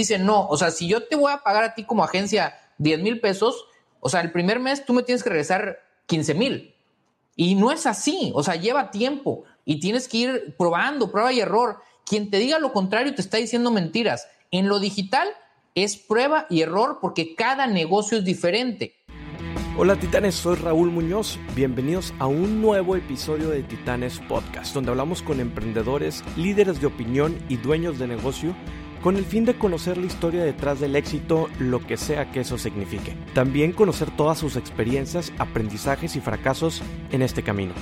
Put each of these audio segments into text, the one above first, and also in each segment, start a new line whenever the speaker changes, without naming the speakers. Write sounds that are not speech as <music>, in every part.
dicen, no, o sea, si yo te voy a pagar a ti como agencia 10 mil pesos, o sea, el primer mes tú me tienes que regresar 15 mil. Y no es así, o sea, lleva tiempo y tienes que ir probando, prueba y error. Quien te diga lo contrario te está diciendo mentiras. En lo digital es prueba y error porque cada negocio es diferente.
Hola titanes, soy Raúl Muñoz. Bienvenidos a un nuevo episodio de Titanes Podcast, donde hablamos con emprendedores, líderes de opinión y dueños de negocio con el fin de conocer la historia detrás del éxito, lo que sea que eso signifique. También conocer todas sus experiencias, aprendizajes y fracasos en este camino.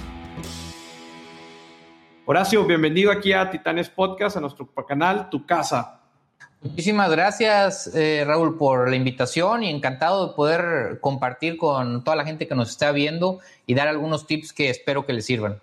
Horacio, bienvenido aquí a Titanes Podcast, a nuestro canal Tu Casa.
Muchísimas gracias, eh, Raúl, por la invitación y encantado de poder compartir con toda la gente que nos está viendo y dar algunos tips que espero que les sirvan.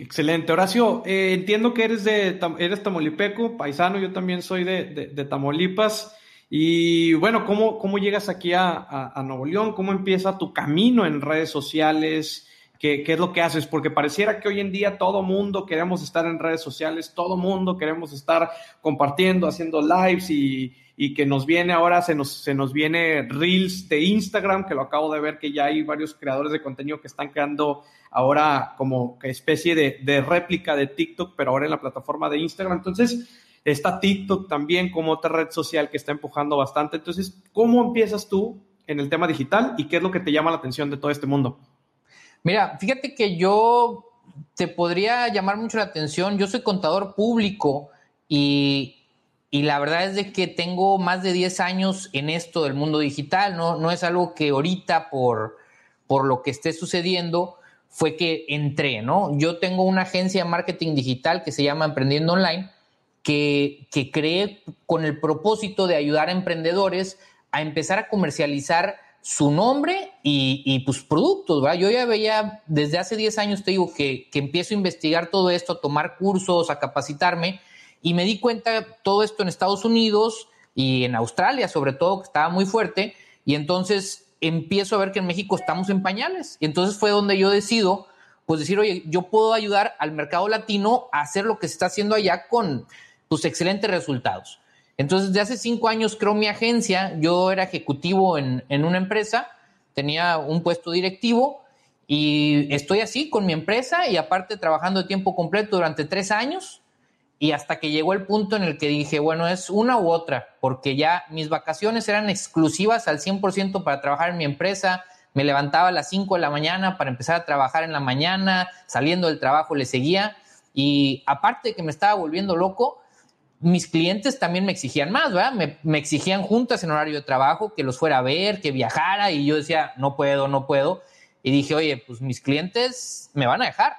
Excelente. Horacio, eh, entiendo que eres de eres tamolipeco, paisano, yo también soy de, de, Tamaulipas. Y bueno, ¿cómo, cómo llegas aquí a, a, Nuevo León? ¿Cómo empieza tu camino en redes sociales? ¿Qué, ¿Qué, es lo que haces? Porque pareciera que hoy en día todo mundo queremos estar en redes sociales, todo mundo queremos estar compartiendo, haciendo lives y, y que nos viene ahora, se nos, se nos viene Reels de Instagram, que lo acabo de ver que ya hay varios creadores de contenido que están creando ahora como especie de, réplica de TikTok, pero ahora en la plataforma de Instagram. Entonces, está TikTok también como otra red social que está empujando bastante. Entonces, ¿cómo empiezas tú en el tema digital y qué es lo que te llama la atención de todo este mundo?
Mira, fíjate que yo te podría llamar mucho la atención. Yo soy contador público y, y la verdad es de que tengo más de 10 años en esto del mundo digital. No, no es algo que ahorita por, por lo que esté sucediendo fue que entré, ¿no? Yo tengo una agencia de marketing digital que se llama Emprendiendo Online, que, que creé con el propósito de ayudar a emprendedores a empezar a comercializar su nombre y, y pues, productos, ¿verdad? Yo ya veía desde hace 10 años, te digo, que, que empiezo a investigar todo esto, a tomar cursos, a capacitarme, y me di cuenta todo esto en Estados Unidos y en Australia, sobre todo, que estaba muy fuerte, y entonces empiezo a ver que en México estamos en pañales. Y entonces fue donde yo decido, pues decir, oye, yo puedo ayudar al mercado latino a hacer lo que se está haciendo allá con tus excelentes resultados. Entonces, de hace cinco años creo mi agencia, yo era ejecutivo en, en una empresa, tenía un puesto directivo y estoy así con mi empresa y aparte trabajando de tiempo completo durante tres años y hasta que llegó el punto en el que dije, bueno, es una u otra, porque ya mis vacaciones eran exclusivas al 100% para trabajar en mi empresa. Me levantaba a las 5 de la mañana para empezar a trabajar en la mañana, saliendo del trabajo le seguía. Y aparte de que me estaba volviendo loco, mis clientes también me exigían más, ¿verdad? Me, me, exigían juntas en horario de trabajo, que los fuera a ver, que viajara, y yo decía, no puedo, no puedo. Y dije, oye, pues mis clientes me van a dejar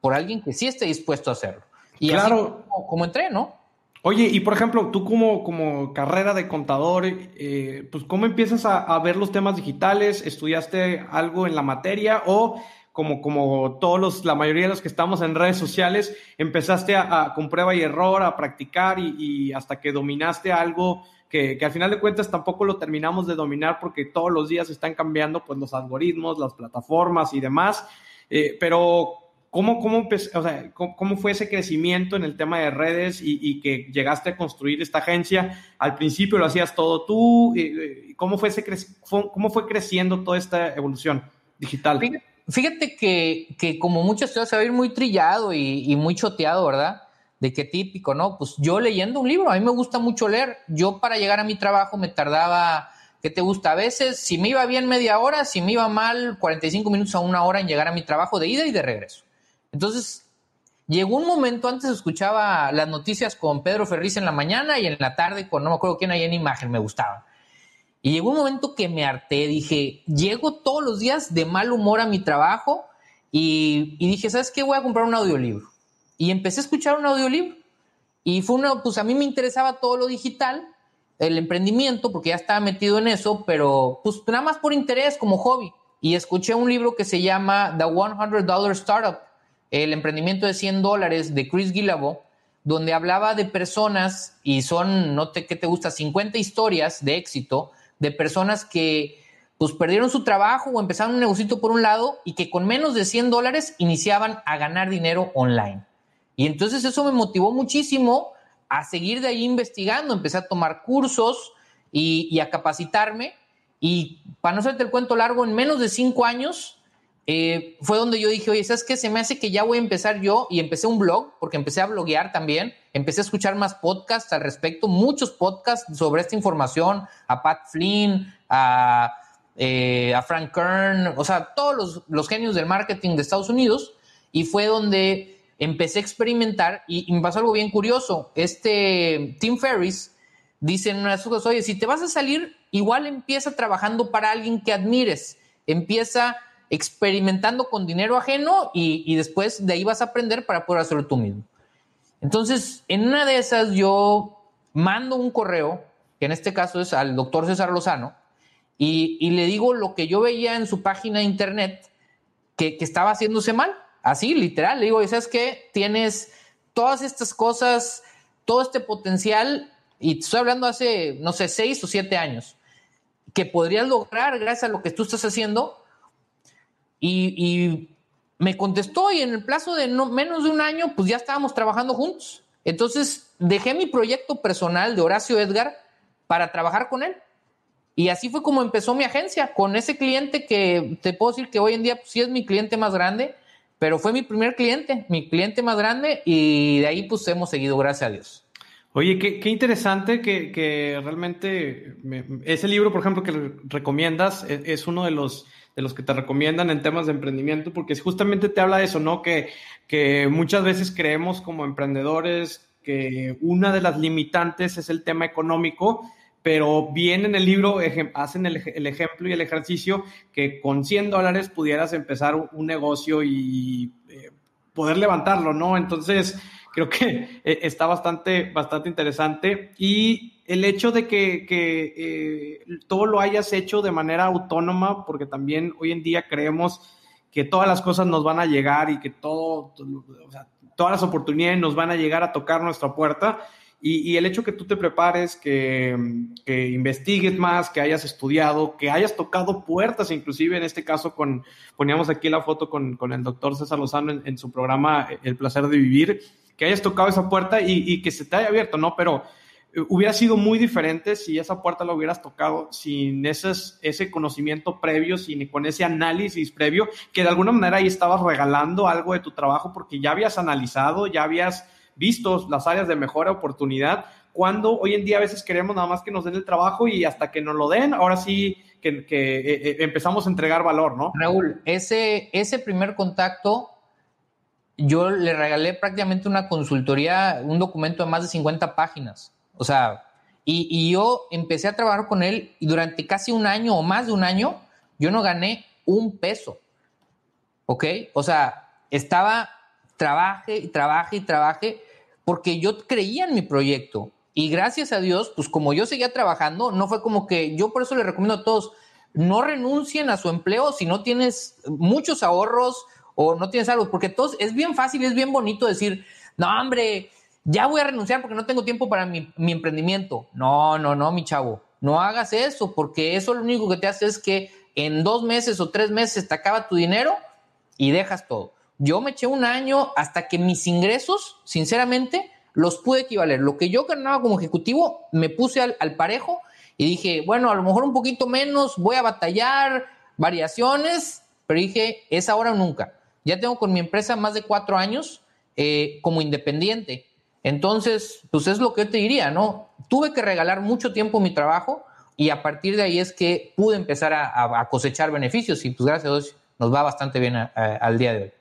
por alguien que sí esté dispuesto a hacerlo. Y claro. así como, entré, ¿no?
Oye, y por ejemplo, tú como, como carrera de contador, eh, pues ¿cómo empiezas a, ver los temas digitales? ¿Estudiaste algo en la materia o como, como todos los, la mayoría de los que estamos en redes sociales, empezaste a, con prueba y error, a practicar y, hasta que dominaste algo que, que, al final de cuentas tampoco lo terminamos de dominar porque todos los días están cambiando pues los algoritmos, las plataformas y demás. Eh, pero ¿Cómo, cómo, o sea, cómo, fue ese crecimiento en el tema de redes y, que llegaste a construir esta agencia? Al principio lo hacías todo tú. ¿Cómo fue, ese cómo fue creciendo toda esta evolución digital?
Fíjate que, que como muchas cosas se va a ir muy trillado y, y, muy choteado, ¿verdad? De qué típico, ¿no? Pues yo leyendo un libro, a mí me gusta mucho leer. Yo para llegar a mi trabajo me tardaba, ¿qué te gusta? A veces, si me iba bien media hora, si me iba mal, 45 minutos a una hora en llegar a mi trabajo de ida y de regreso. Entonces, llegó un momento, antes escuchaba las noticias con Pedro Ferriz en la mañana y en la tarde con no me acuerdo quién hay en imagen, me gustaba. Y llegó un momento que me harté, dije, llego todos los días de mal humor a mi trabajo y, dije, ¿sabes qué? Voy a comprar un audiolibro. Y empecé a escuchar un audiolibro. Y fue una, pues a mí me interesaba todo lo digital, el emprendimiento, porque ya estaba metido en eso, pero pues nada más por interés, como hobby. Y escuché un libro que se llama The $100 Startup el emprendimiento de 100 dólares de Chris Guillebeau, donde hablaba de personas, y son, no te, ¿qué te gusta? 50 historias de éxito de personas que pues perdieron su trabajo o empezaron un negocio por un lado y que con menos de 100 dólares iniciaban a ganar dinero online. Y entonces eso me motivó muchísimo a seguir de ahí investigando, empecé a tomar cursos y, a capacitarme. Y para no hacerte el cuento largo, en menos de cinco años eh, fue donde yo dije, oye, ¿sabes qué? Se me hace que ya voy a empezar yo y empecé un blog, porque empecé a bloguear también, empecé a escuchar más podcasts al respecto, muchos podcasts sobre esta información, a Pat Flynn, a, eh, a Frank Kern, o sea, todos los, los genios del marketing de Estados Unidos. Y fue donde empecé a experimentar y, me pasó algo bien curioso. Este Tim Ferris dice en una sus cosas, oye, si te vas a salir, igual empieza trabajando para alguien que admires, empieza experimentando con dinero ajeno y, y después de ahí vas a aprender para poder hacerlo tú mismo. Entonces, en una de esas yo mando un correo, que en este caso es al doctor César Lozano, y, y le digo lo que yo veía en su página de internet que, que estaba haciéndose mal Así, literal, le digo, ¿sabes qué? Tienes todas estas cosas, todo este potencial, y estoy hablando hace, no sé, seis o siete años, que podrías lograr gracias a lo que tú estás haciendo. Y, me contestó y en el plazo de no, menos de un año, pues ya estábamos trabajando juntos. Entonces, dejé mi proyecto personal de Horacio Edgar para trabajar con él. Y así fue como empezó mi agencia, con ese cliente que te puedo decir que hoy en día pues, sí es mi cliente más grande pero fue mi primer cliente, mi cliente más grande y de ahí pues hemos seguido, gracias a Dios.
Oye, qué, qué interesante que, que realmente ese libro, por ejemplo, que recomiendas, es, es, uno de los, de los que te recomiendan en temas de emprendimiento, porque justamente te habla de eso, ¿no? Que, que muchas veces creemos como emprendedores que una de las limitantes es el tema económico pero bien en el libro hacen el, ejemplo y el ejercicio que con 100 dólares pudieras empezar un, negocio y eh, poder levantarlo, ¿no? Entonces, creo que <laughs> eh, está bastante, bastante interesante. Y el hecho de que, eh, todo lo hayas hecho de manera autónoma, porque también hoy en día creemos que todas las cosas nos van a llegar y que todo, o sea, todas las oportunidades nos van a llegar a tocar nuestra puerta y, el hecho que tú te prepares, que, investigues más, que hayas estudiado, que hayas tocado puertas, inclusive en este caso con, poníamos aquí la foto con, el doctor César Lozano en, su programa El placer de vivir, que hayas tocado esa puerta y, que se te haya abierto, ¿no? Pero eh, hubiera sido muy diferente si esa puerta la hubieras tocado sin ese, ese conocimiento previo, sin con ese análisis previo, que de alguna manera ahí estabas regalando algo de tu trabajo porque ya habías analizado, ya habías vistos las áreas de mejora, oportunidad, cuando hoy en día a veces queremos nada más que nos den el trabajo y hasta que nos lo den, ahora sí que, eh, eh, empezamos a entregar valor, ¿no?
Raúl, ese, ese primer contacto, yo le regalé prácticamente una consultoría, un documento de más de 50 páginas. O sea, y, yo empecé a trabajar con él y durante casi un año o más de un año, yo no gané un peso. ¿Ok? O sea, estaba trabaje y trabaje y trabaje porque yo creía en mi proyecto. Y gracias a Dios, pues como yo seguía trabajando, no fue como que yo por eso le recomiendo a todos, no renuncien a su empleo si no tienes muchos ahorros o no tienes algo, porque es bien fácil, es bien bonito decir, no, hombre, ya voy a renunciar porque no tengo tiempo para mi, mi emprendimiento. No, no, no, mi chavo, no hagas eso, porque eso lo único que te hace es que en dos meses o tres meses te acaba tu dinero y dejas todo. Yo me eché un año hasta que mis ingresos, sinceramente, los pude equivaler. Lo que yo ganaba como ejecutivo, me puse al, parejo y dije, bueno, a lo mejor un poquito menos, voy a batallar, variaciones, pero dije, es ahora o nunca. Ya tengo con mi empresa más de cuatro años eh, como independiente. Entonces, pues es lo que yo te diría, ¿no? Tuve que regalar mucho tiempo mi trabajo y a partir de ahí es que pude empezar a, cosechar beneficios y pues gracias a Dios nos va bastante bien al día de hoy.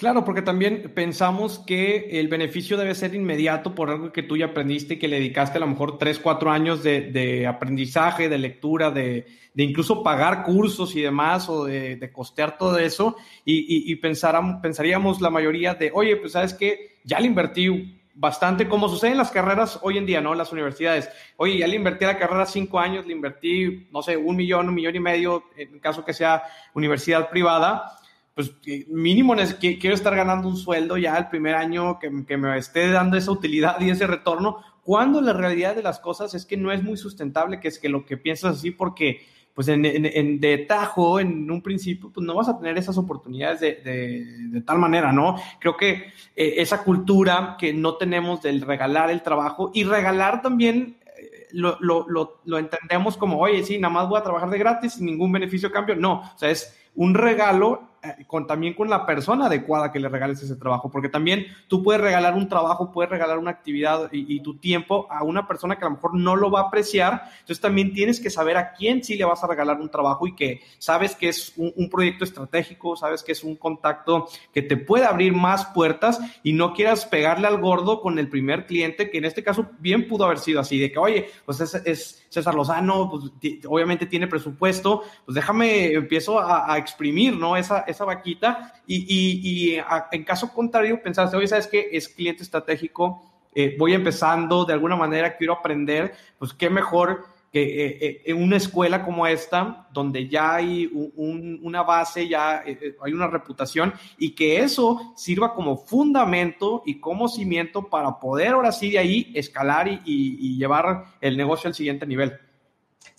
Claro, porque también pensamos que el beneficio debe ser inmediato por algo que tú ya aprendiste y que le dedicaste a lo mejor tres, cuatro años de, aprendizaje, de lectura, de, incluso pagar cursos y demás o de, costear todo eso y, pensaríamos la mayoría de, oye, pues sabes que ya le invertí bastante, como sucede en las carreras hoy en día, ¿no? Las universidades. Oye, ya le invertí la carrera cinco años, le invertí, no sé, un millón, un millón y medio, en caso que sea universidad privada pues mínimo quiero estar ganando un sueldo ya el primer año que, me esté dando esa utilidad y ese retorno, cuando la realidad de las cosas es que no es muy sustentable, que es que lo que piensas así porque pues en, en, de tajo, en un principio, pues no vas a tener esas oportunidades de, tal manera, ¿no? Creo que eh, esa cultura que no tenemos del regalar el trabajo y regalar también eh, lo, lo, lo, lo, entendemos como, oye, sí, nada más voy a trabajar de gratis sin ningún beneficio a cambio. No, o sea, es un regalo con, también con la persona adecuada que le regales ese trabajo, porque también tú puedes regalar un trabajo, puedes regalar una actividad y, tu tiempo a una persona que a lo mejor no lo va a apreciar, entonces también tienes que saber a quién sí le vas a regalar un trabajo y que sabes que es un, proyecto estratégico, sabes que es un contacto que te puede abrir más puertas y no quieras pegarle al gordo con el primer cliente, que en este caso bien pudo haber sido así, de que, oye, pues es, César Lozano, pues obviamente tiene presupuesto, pues déjame, empiezo a, a exprimir, ¿no? Esa, esa vaquita y, en caso contrario pensaste, oye, ¿sabes qué? Es cliente estratégico, eh, voy empezando, de alguna manera quiero aprender, pues qué mejor que eh, eh, en una escuela como esta, donde ya hay una base, ya hay una reputación y que eso sirva como fundamento y como cimiento para poder ahora sí de ahí escalar y, y llevar el negocio al siguiente nivel.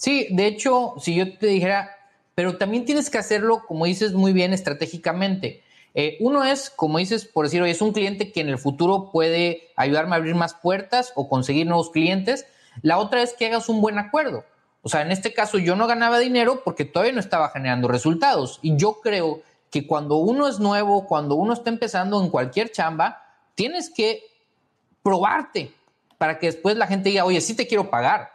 Sí, de hecho, si yo te dijera, pero también tienes que hacerlo, como dices, muy bien estratégicamente. Eh, uno es, como dices, por decir, es un cliente que en el futuro puede ayudarme a abrir más puertas o conseguir nuevos clientes. La otra es que hagas un buen acuerdo. O sea, en este caso yo no ganaba dinero porque todavía no estaba generando resultados. Y yo creo que cuando uno es nuevo, cuando uno está empezando en cualquier chamba, tienes que probarte para que después la gente diga, oye, sí te quiero pagar,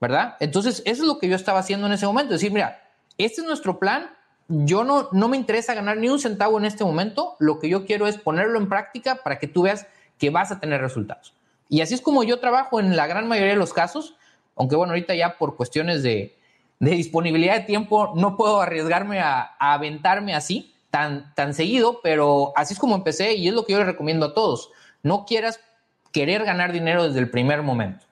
¿verdad? Entonces, eso es lo que yo estaba haciendo en ese momento. Decir, mira, este es nuestro plan. Yo no, no me interesa ganar ni un centavo en este momento. Lo que yo quiero es ponerlo en práctica para que tú veas que vas a tener resultados. Y así es como yo trabajo en la gran mayoría de los casos, aunque bueno, ahorita ya por cuestiones de, disponibilidad de tiempo no puedo arriesgarme a, aventarme así tan, tan seguido, pero así es como empecé y es lo que yo le recomiendo a todos. No quieras querer ganar dinero desde el primer momento.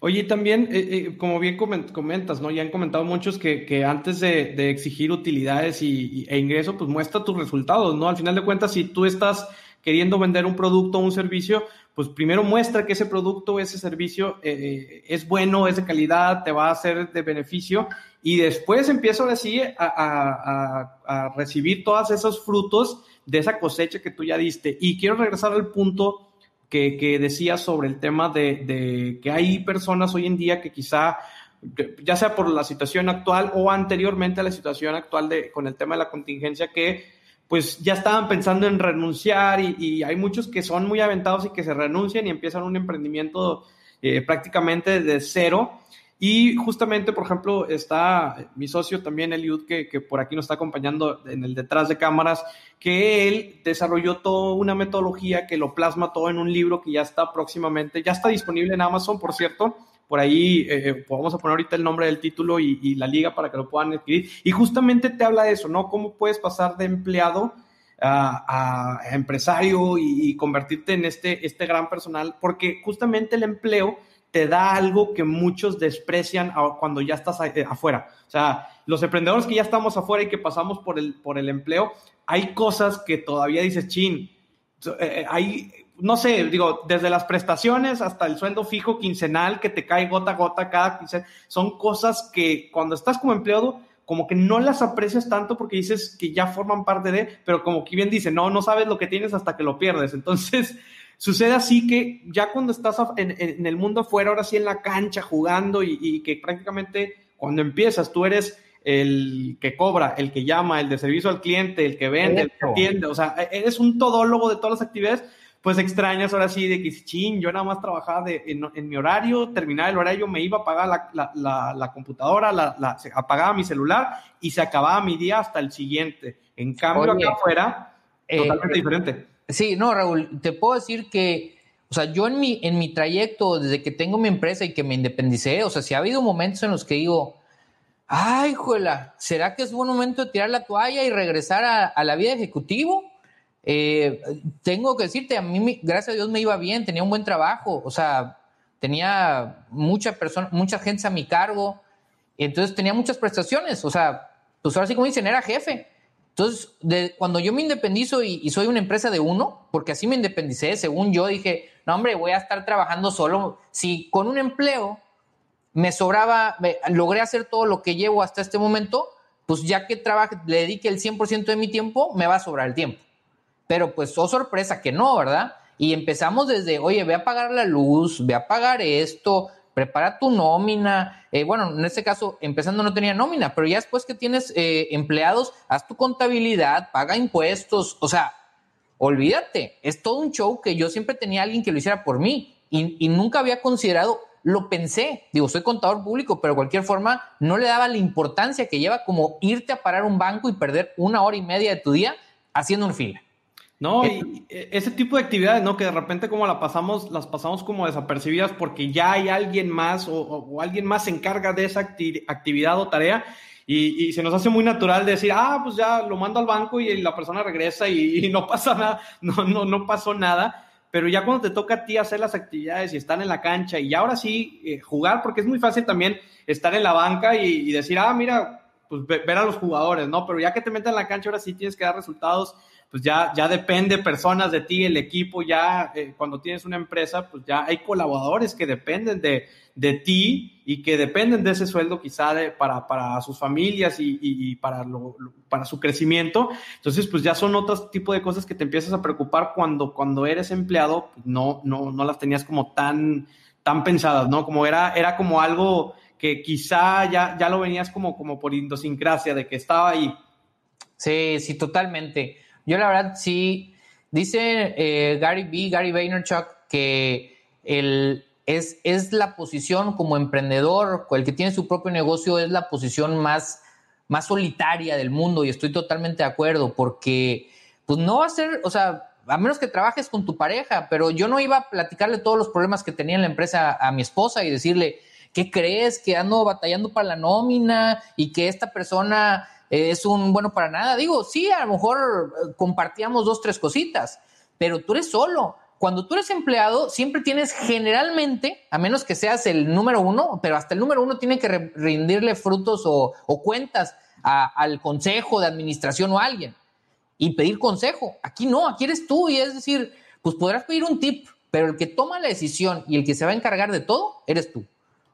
Oye, también, eh, eh, como bien comentas, ¿no? Ya han comentado muchos que, antes de, exigir utilidades y, e ingreso, pues muestra tus resultados, ¿no? Al final de cuentas, si tú estás queriendo vender un producto o un servicio, pues primero muestra que ese producto o ese servicio eh, es bueno, es de calidad, te va a ser de beneficio y después empieza ahora sí a recibir todos esos frutos de esa cosecha que tú ya diste. Y quiero regresar al punto que, que decía sobre el tema de, que hay personas hoy en día que quizá ya sea por la situación actual o anteriormente a la situación actual de, con el tema de la contingencia, que pues ya estaban pensando en renunciar y, hay muchos que son muy aventados y que se renuncian y empiezan un emprendimiento eh, prácticamente de cero y justamente, por ejemplo, está mi socio también, Eliud, que, que por aquí nos está acompañando en el detrás de cámaras, que él desarrolló toda una metodología que lo plasma todo en un libro que ya está próximamente, ya está disponible en Amazon, por cierto. Por ahí eh, eh vamos a poner ahorita el nombre del título y, la liga para que lo puedan adquirir. Y justamente te habla de eso, ¿no? Cómo puedes pasar de empleado a, empresario y, y, convertirte en este, este gran personal, porque justamente el empleo te da algo que muchos desprecian cuando ya estás eh, afuera. O sea, los emprendedores que ya estamos afuera y que pasamos por el, por el empleo, hay cosas que todavía dices, chin, eh, eh, hay, no sé, digo, desde las prestaciones hasta el sueldo fijo quincenal que te cae gota a gota cada quincena, son cosas que cuando estás como empleado, como que no las aprecias tanto porque dices que ya forman parte de, pero como que bien dice, no, no sabes lo que tienes hasta que lo pierdes. Entonces, Sucede así que ya cuando estás en, el mundo afuera, ahora sí en la cancha jugando y, que prácticamente cuando empiezas tú eres el que cobra, el que llama, el de servicio al cliente, el que vende, el que atiende, o sea, eres un todólogo de todas las actividades, pues extrañas ahora sí de que, ching, yo nada más trabajaba de, en, mi horario, terminaba el horario, me iba a pagar la, computadora, la, apagaba mi celular y se acababa mi día hasta el siguiente. En cambio, acá afuera, eh, totalmente diferente
Sí, no, Raúl, te puedo decir que, o sea, yo en mi, en mi trayecto, desde que tengo mi empresa y que me independicé, o sea, si ha habido momentos en los que digo, ay, juela, ¿será que es buen momento de tirar la toalla y regresar a, la vida ejecutivo? Eh, tengo que decirte, a mí, gracias a Dios, me iba bien, tenía un buen trabajo, o sea, tenía mucha persona, mucha gente a mi cargo, entonces tenía muchas prestaciones, o sea, pues ahora sí como dicen, era jefe. Entonces, de, cuando yo me independizo y, soy una empresa de uno, porque así me independicé, según yo dije, no hombre, voy a estar trabajando solo. Si con un empleo me sobraba, logré hacer todo lo que llevo hasta este momento, pues ya que trabaje, le dedique el 100% de mi tiempo, me va a sobrar el tiempo. Pero pues, oh sorpresa que no, ¿verdad? Y empezamos desde, oye, ve a pagar la luz, ve a pagar esto, prepara tu nómina. Eh, bueno, en este caso, empezando no tenía nómina, pero ya después que tienes eh, empleados, haz tu contabilidad, paga impuestos, o sea, olvídate, es todo un show que yo siempre tenía alguien que lo hiciera por mí y, y nunca había considerado lo pensé. Digo, soy contador público, pero de cualquier forma no le daba la importancia que lleva como irte a parar un banco y perder una hora y media de tu día haciendo un fila.
No, y e, ese tipo de actividades, ¿no? Que de repente como la pasamos, las pasamos como desapercibidas porque ya hay alguien más o, alguien más se encarga de esa actividad o tarea y, se nos hace muy natural decir, ah, pues ya lo mando al banco y la persona regresa y, y no pasa nada, no, no, no pasó nada pero ya cuando te toca a ti hacer las actividades y estar en la cancha y ahora sí eh, jugar, porque es muy fácil también estar en la banca y, decir, ah, mira, pues ver a los jugadores, ¿no? Pero ya que te metes en la cancha, ahora sí tienes que dar resultados pues ya, ya depende personas de ti, el equipo, ya eh, cuando tienes una empresa, pues ya hay colaboradores que dependen de, de ti y que dependen de ese sueldo quizá para, para, sus familias y, y, para, lo, para su crecimiento. Entonces, pues ya son otros tipo de cosas que te empiezas a preocupar cuando, cuando eres empleado, pues no, no, no las tenías como tan, tan pensadas, ¿no? Como era, era como algo que quizá ya, ya lo venías como, como por idiosincrasia, de que estaba ahí.
Sí, sí, totalmente. Yo la verdad sí, dice eh, Gary B, Gary Vaynerchuk, que el, es, es la posición como emprendedor, el que tiene su propio negocio, es la posición más, más solitaria del mundo y estoy totalmente de acuerdo porque pues no va a ser, o sea, a menos que trabajes con tu pareja, pero yo no iba a platicarle todos los problemas que tenía en la empresa a mi esposa y decirle, ¿qué crees? Que ando batallando para la nómina y que esta persona es un bueno para nada. Digo, sí, a lo mejor eh, compartíamos dos, tres cositas, pero tú eres solo. Cuando tú eres empleado, siempre tienes generalmente, a menos que seas el número uno, pero hasta el número uno tiene que rendirle frutos o, cuentas al consejo de administración o a alguien y pedir consejo. Aquí no, aquí eres tú y es decir, pues podrás pedir un tip, pero el que toma la decisión y el que se va a encargar de todo, eres tú.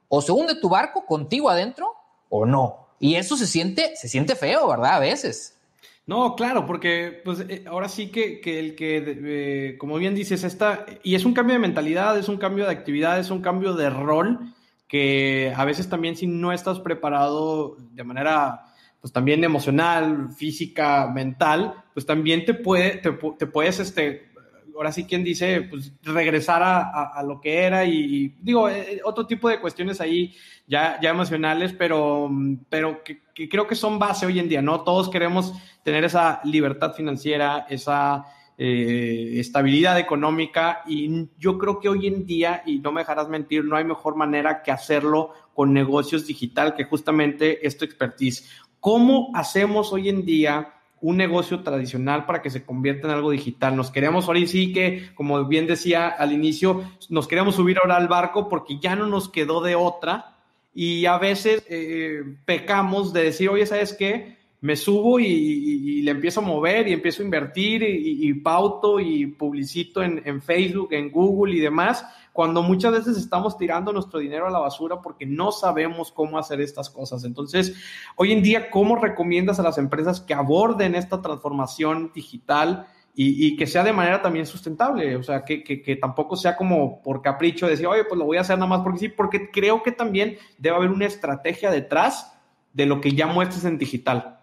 O se hunde tu barco contigo adentro o no. Y eso se siente, se siente feo, ¿verdad? A veces.
No, claro, porque pues eh, ahora sí que, el que, eh, como bien dices, esta, y es un cambio de mentalidad, es un cambio de actividad, es un cambio de rol, que a veces también si no estás preparado de manera, pues también emocional, física, mental, pues también te puede, te, te puedes, este, ahora sí quien dice, pues regresar a, lo que era y, digo, eh, otro tipo de cuestiones ahí ya, ya emocionales, pero, pero que, creo que son base hoy en día, ¿no? Todos queremos tener esa libertad financiera, esa eh, estabilidad económica y yo creo que hoy en día, y no me dejarás mentir, no hay mejor manera que hacerlo con negocios digital que justamente esto expertise. ¿Cómo hacemos hoy en día? Un negocio tradicional para que se convierta en algo digital. Nos queremos, ahora sí que, como bien decía al inicio, nos queremos subir ahora al barco porque ya no nos quedó de otra y a veces eh, pecamos de decir, oye, ¿sabes qué? Me subo y, le empiezo a mover y empiezo a invertir y, pauto y publicito en, Facebook, en Google y demás cuando muchas veces estamos tirando nuestro dinero a la basura porque no sabemos cómo hacer estas cosas. Entonces, hoy en día, ¿cómo recomiendas a las empresas que aborden esta transformación digital? Y, que sea de manera también sustentable, o sea, que, que, tampoco sea como por capricho decir, oye, pues lo voy a hacer nada más porque sí, porque creo que también debe haber una estrategia detrás de lo que ya muestres en digital.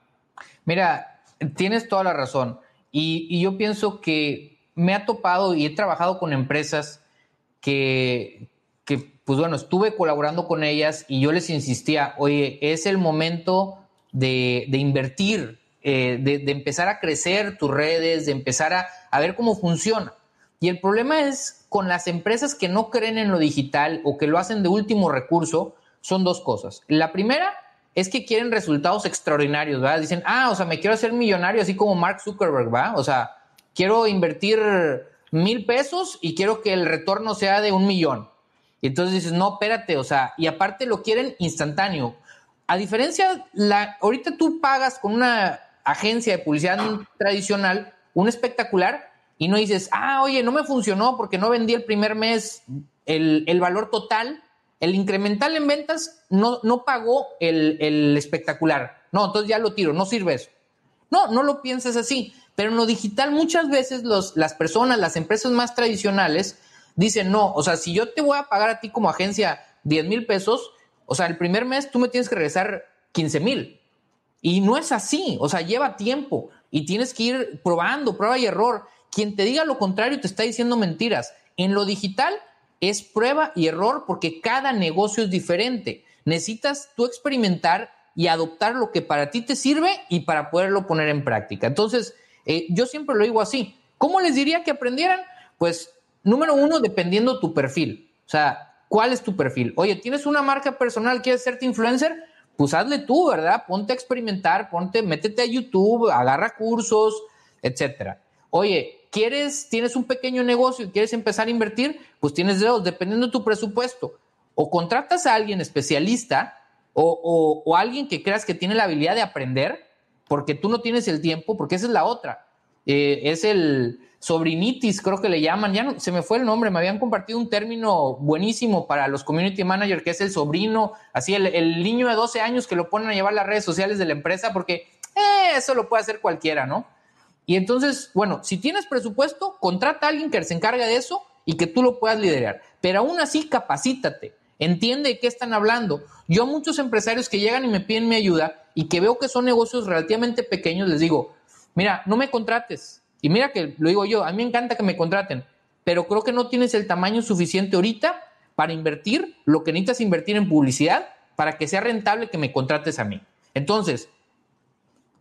Mira, tienes toda la razón. Y, y yo pienso que me ha topado y he trabajado con empresas que, pues bueno, estuve colaborando con ellas y yo les insistía, oye, es el momento de, invertir, eh, de, empezar a crecer tus redes, de empezar a, a ver cómo funciona. Y el problema es con las empresas que no creen en lo digital o que lo hacen de último recurso, son dos cosas. La primera es que quieren resultados extraordinarios, ¿verdad? Dicen, ah, o sea, me quiero hacer millonario así como Mark Zuckerberg, ¿va? O sea, quiero invertir mil pesos y quiero que el retorno sea de un millón. Y entonces dices, no, espérate, o sea, y aparte lo quieren instantáneo. A diferencia, la, ahorita tú pagas con una agencia de publicidad tradicional un espectacular y no dices, ah, oye, no me funcionó porque no vendí el primer mes el, el valor total el incremental en ventas no, no pagó el, el espectacular. No, entonces ya lo tiro, no sirve eso. No, no lo pienses así. Pero en lo digital muchas veces los, las personas, las empresas más tradicionales dicen, no, o sea, si yo te voy a pagar a ti como agencia 10 mil pesos, o sea, el primer mes tú me tienes que regresar 15 mil. Y no es así, o sea, lleva tiempo y tienes que ir probando, prueba y error. Quien te diga lo contrario te está diciendo mentiras. En lo digital es prueba y error porque cada negocio es diferente. Necesitas tú experimentar y adoptar lo que para ti te sirve y para poderlo poner en práctica. Entonces, eh, yo siempre lo digo así. ¿Cómo les diría que aprendieran? Pues, número uno, dependiendo tu perfil. O sea, ¿cuál es tu perfil? Oye, ¿tienes una marca personal, quieres serte influencer? Pues hazle tú, ¿verdad? Ponte a experimentar, ponte, métete a YouTube, agarra cursos, etcétera. Oye, ¿quieres, tienes un pequeño negocio y quieres empezar a invertir? Pues tienes dos, dependiendo de tu presupuesto. O contratas a alguien especialista o, alguien que creas que tiene la habilidad de aprender, porque tú no tienes el tiempo, porque esa es la otra. Eh, es el sobrinitis, creo que le llaman, ya no, se me fue el nombre, me habían compartido un término buenísimo para los community managers, que es el sobrino, así el, niño de 12 años que lo ponen a llevar las redes sociales de la empresa, porque eh, eso lo puede hacer cualquiera, ¿no? Y entonces, bueno, si tienes presupuesto, contrata a alguien que se encargue de eso y que tú lo puedas liderar. Pero aún así, capacítate. Entiende de qué están hablando. Yo a muchos empresarios que llegan y me piden mi ayuda y que veo que son negocios relativamente pequeños, les digo, mira, no me contrates. Y mira que lo digo yo, a mí me encanta que me contraten, pero creo que no tienes el tamaño suficiente ahorita para invertir lo que necesitas invertir en publicidad para que sea rentable que me contrates a mí. Entonces,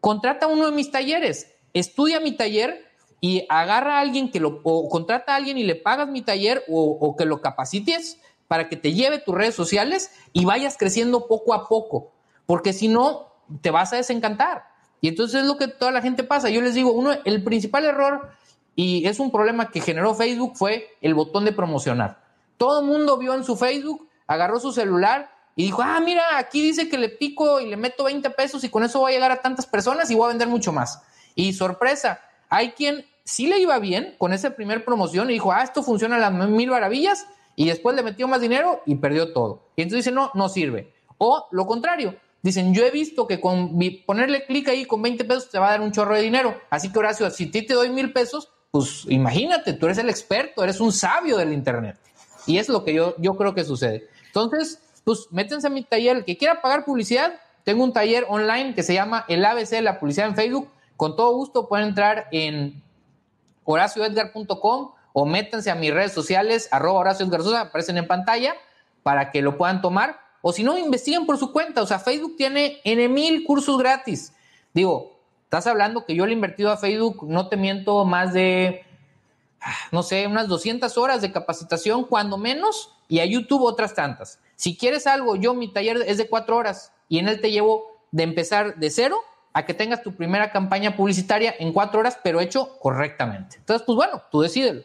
contrata uno de mis talleres, estudia mi taller y agarra a alguien que lo, o contrata a alguien y le pagas mi taller o, que lo capacites para que te lleve tus redes sociales y vayas creciendo poco a poco, porque si no, te vas a desencantar. Y entonces es lo que toda la gente pasa. Yo les digo, uno, el principal error, y es un problema que generó Facebook, fue el botón de promocionar. Todo el mundo vio en su Facebook, agarró su celular y dijo, ah, mira, aquí dice que le pico y le meto 20 pesos y con eso voy a llegar a tantas personas y voy a vender mucho más. Y sorpresa, hay quien sí le iba bien con esa primer promoción y dijo, ah, esto funciona a las mil maravillas y después le metió más dinero y perdió todo. Y entonces dice, no, no sirve. O lo contrario, dicen, yo he visto que con ponerle clic ahí con 20 pesos te va a dar un chorro de dinero. Así que Horacio, si ti te doy mil pesos, pues imagínate, tú eres el experto, eres un sabio del Internet. Y es lo que yo, yo creo que sucede. Entonces, pues métense a mi taller. El que quiera pagar publicidad, tengo un taller online que se llama el ABC, la publicidad en Facebook. Con todo gusto pueden entrar en horacioedgar.com o métanse a mis redes sociales, arroba Horacio Garzosa, aparecen en pantalla, para que lo puedan tomar. O si no, investiguen por su cuenta. O sea, Facebook tiene N mil cursos gratis. Digo, estás hablando que yo le he invertido a Facebook, no te miento, más de, no sé, unas 200 horas de capacitación, cuando menos, y a YouTube otras tantas. Si quieres algo, yo mi taller es de cuatro horas y en él te llevo de empezar de cero a que tengas tu primera campaña publicitaria en cuatro horas, pero hecho correctamente. Entonces, pues bueno, tú decídelo.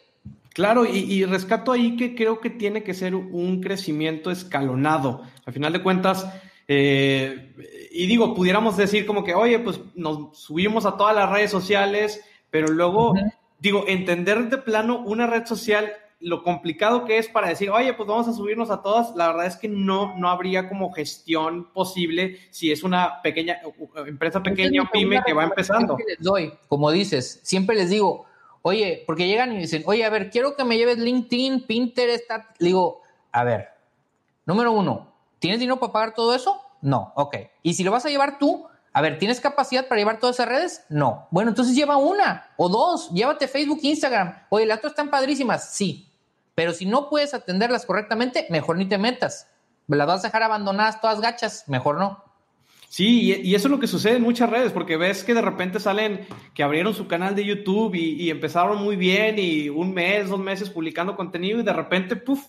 Claro, y, rescato ahí que creo que tiene que ser un crecimiento escalonado. Al final de cuentas, eh, y digo, pudiéramos decir como que, oye, pues nos subimos a todas las redes sociales, pero luego, digo, entender de plano una red social, lo complicado que es para decir, oye, pues vamos a subirnos a todas, la verdad es que no, no habría como gestión posible si es una pequeña empresa pequeña o pyme que va empezando.
Les doy, como dices, siempre les digo, oye, porque llegan y dicen, oye, a ver, quiero que me lleves LinkedIn, Pinterest, le digo, a ver, número uno, ¿tienes dinero para pagar todo eso? No, ok. Y si lo vas a llevar tú, a ver, ¿tienes capacidad para llevar todas esas redes? No. Bueno, entonces lleva una o dos, llévate Facebook, Instagram. Oye, las otras están padrísimas, sí. Pero si no puedes atenderlas correctamente, mejor ni te metas. Las vas a dejar abandonadas todas gachas, mejor no.
Sí, y, eso es lo que sucede en muchas redes, porque ves que de repente salen que abrieron su canal de YouTube y, empezaron muy bien y un mes, dos meses publicando contenido y de repente, puff,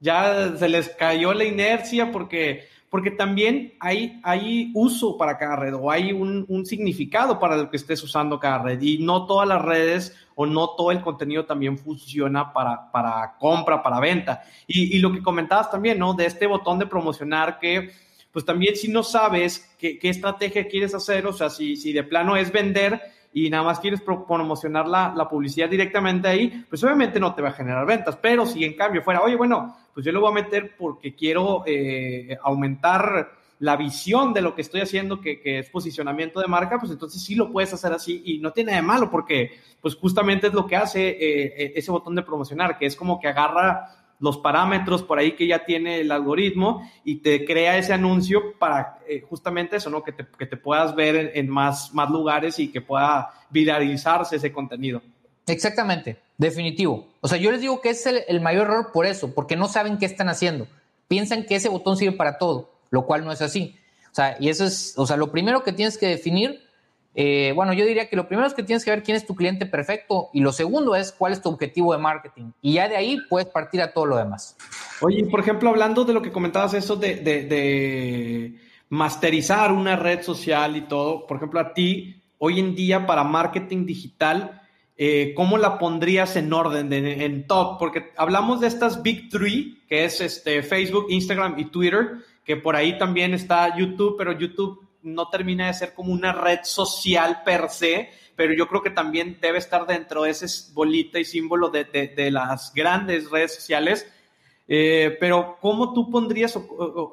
ya se les cayó la inercia porque, porque también hay, hay uso para cada red o hay un, un significado para lo que estés usando cada red y no todas las redes o no todo el contenido también funciona para, para compra, para venta. Y, lo que comentabas también, ¿no? De este botón de promocionar que pues también si no sabes qué, estrategia quieres hacer, o sea, si, si de plano es vender y nada más quieres promocionar la, la, publicidad directamente ahí, pues obviamente no te va a generar ventas. Pero si en cambio fuera, oye, bueno, pues yo lo voy a meter porque quiero eh, aumentar la visión de lo que estoy haciendo, que, es posicionamiento de marca, pues entonces sí lo puedes hacer así y no tiene de malo porque pues justamente es lo que hace eh, ese botón de promocionar, que es como que agarra los parámetros por ahí que ya tiene el algoritmo y te crea ese anuncio para eh, justamente eso, ¿no? Que te, que te puedas ver en, más lugares y que pueda viralizarse ese contenido.
Exactamente, definitivo. O sea, yo les digo que es el, mayor error por eso, porque no saben qué están haciendo. Piensan que ese botón sirve para todo, lo cual no es así. O sea, y eso es, o sea, lo primero que tienes que definir eh, bueno, yo diría que lo primero es que tienes que ver quién es tu cliente perfecto y lo segundo es cuál es tu objetivo de marketing. Y ya de ahí puedes partir a todo lo demás.
Oye, por ejemplo, hablando de lo que comentabas, eso de, masterizar una red social y todo, por ejemplo, a ti, hoy en día para marketing digital, eh, ¿cómo la pondrías en orden, en top? Porque hablamos de estas Big Three, que es este, Facebook, Instagram y Twitter, que por ahí también está YouTube, pero YouTube no termina de ser como una red social per se, pero yo creo que también debe estar dentro de ese bolita y símbolo de, las grandes redes sociales. Eh, pero ¿cómo tú pondrías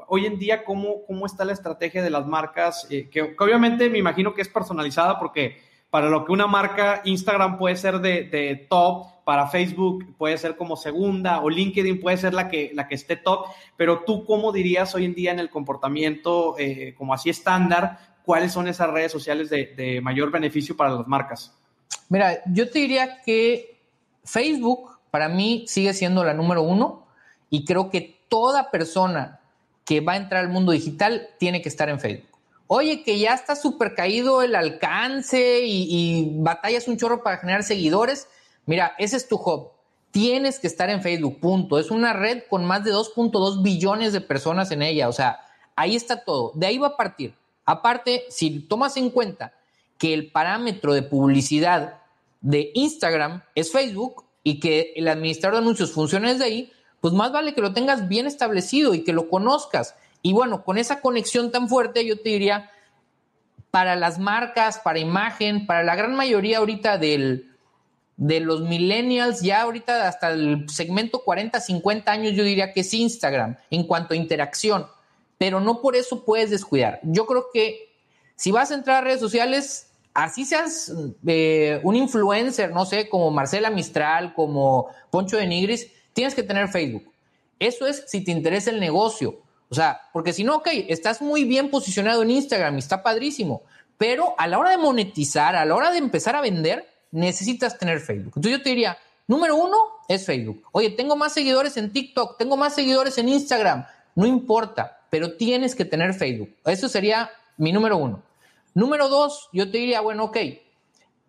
hoy en día, cómo, cómo está la estrategia de las marcas? Eh, que, obviamente me imagino que es personalizada porque para lo que una marca Instagram puede ser de, top, para Facebook puede ser como segunda o LinkedIn puede ser la que, la que esté top, pero tú cómo dirías hoy en día en el comportamiento eh, como así estándar, cuáles son esas redes sociales de, mayor beneficio para las marcas?
Mira, yo te diría que Facebook para mí sigue siendo la número uno y creo que toda persona que va a entrar al mundo digital tiene que estar en Facebook. Oye, que ya está súper caído el alcance y, batallas un chorro para generar seguidores. Mira, ese es tu hub. Tienes que estar en Facebook, punto. Es una red con más de 2.2 billones de personas en ella. O sea, ahí está todo. De ahí va a partir. Aparte, si tomas en cuenta que el parámetro de publicidad de Instagram es Facebook y que el administrador de anuncios funciona desde ahí, pues más vale que lo tengas bien establecido y que lo conozcas. Y bueno, con esa conexión tan fuerte, yo te diría, para las marcas, para imagen, para la gran mayoría ahorita del, de los millennials, ya ahorita hasta el segmento 40, 50 años, yo diría que es Instagram en cuanto a interacción, pero no por eso puedes descuidar. Yo creo que si vas a entrar a redes sociales, así seas eh, un influencer, no sé, como Marcela Mistral, como Poncho de Nigris, tienes que tener Facebook. Eso es si te interesa el negocio. O sea, porque si no, ok, estás muy bien posicionado en Instagram y está padrísimo, pero a la hora de monetizar, a la hora de empezar a vender, necesitas tener Facebook. Entonces yo te diría, número uno es Facebook. Oye, tengo más seguidores en TikTok, tengo más seguidores en Instagram, no importa, pero tienes que tener Facebook. Eso sería mi número uno. Número dos, yo te diría, bueno, ok,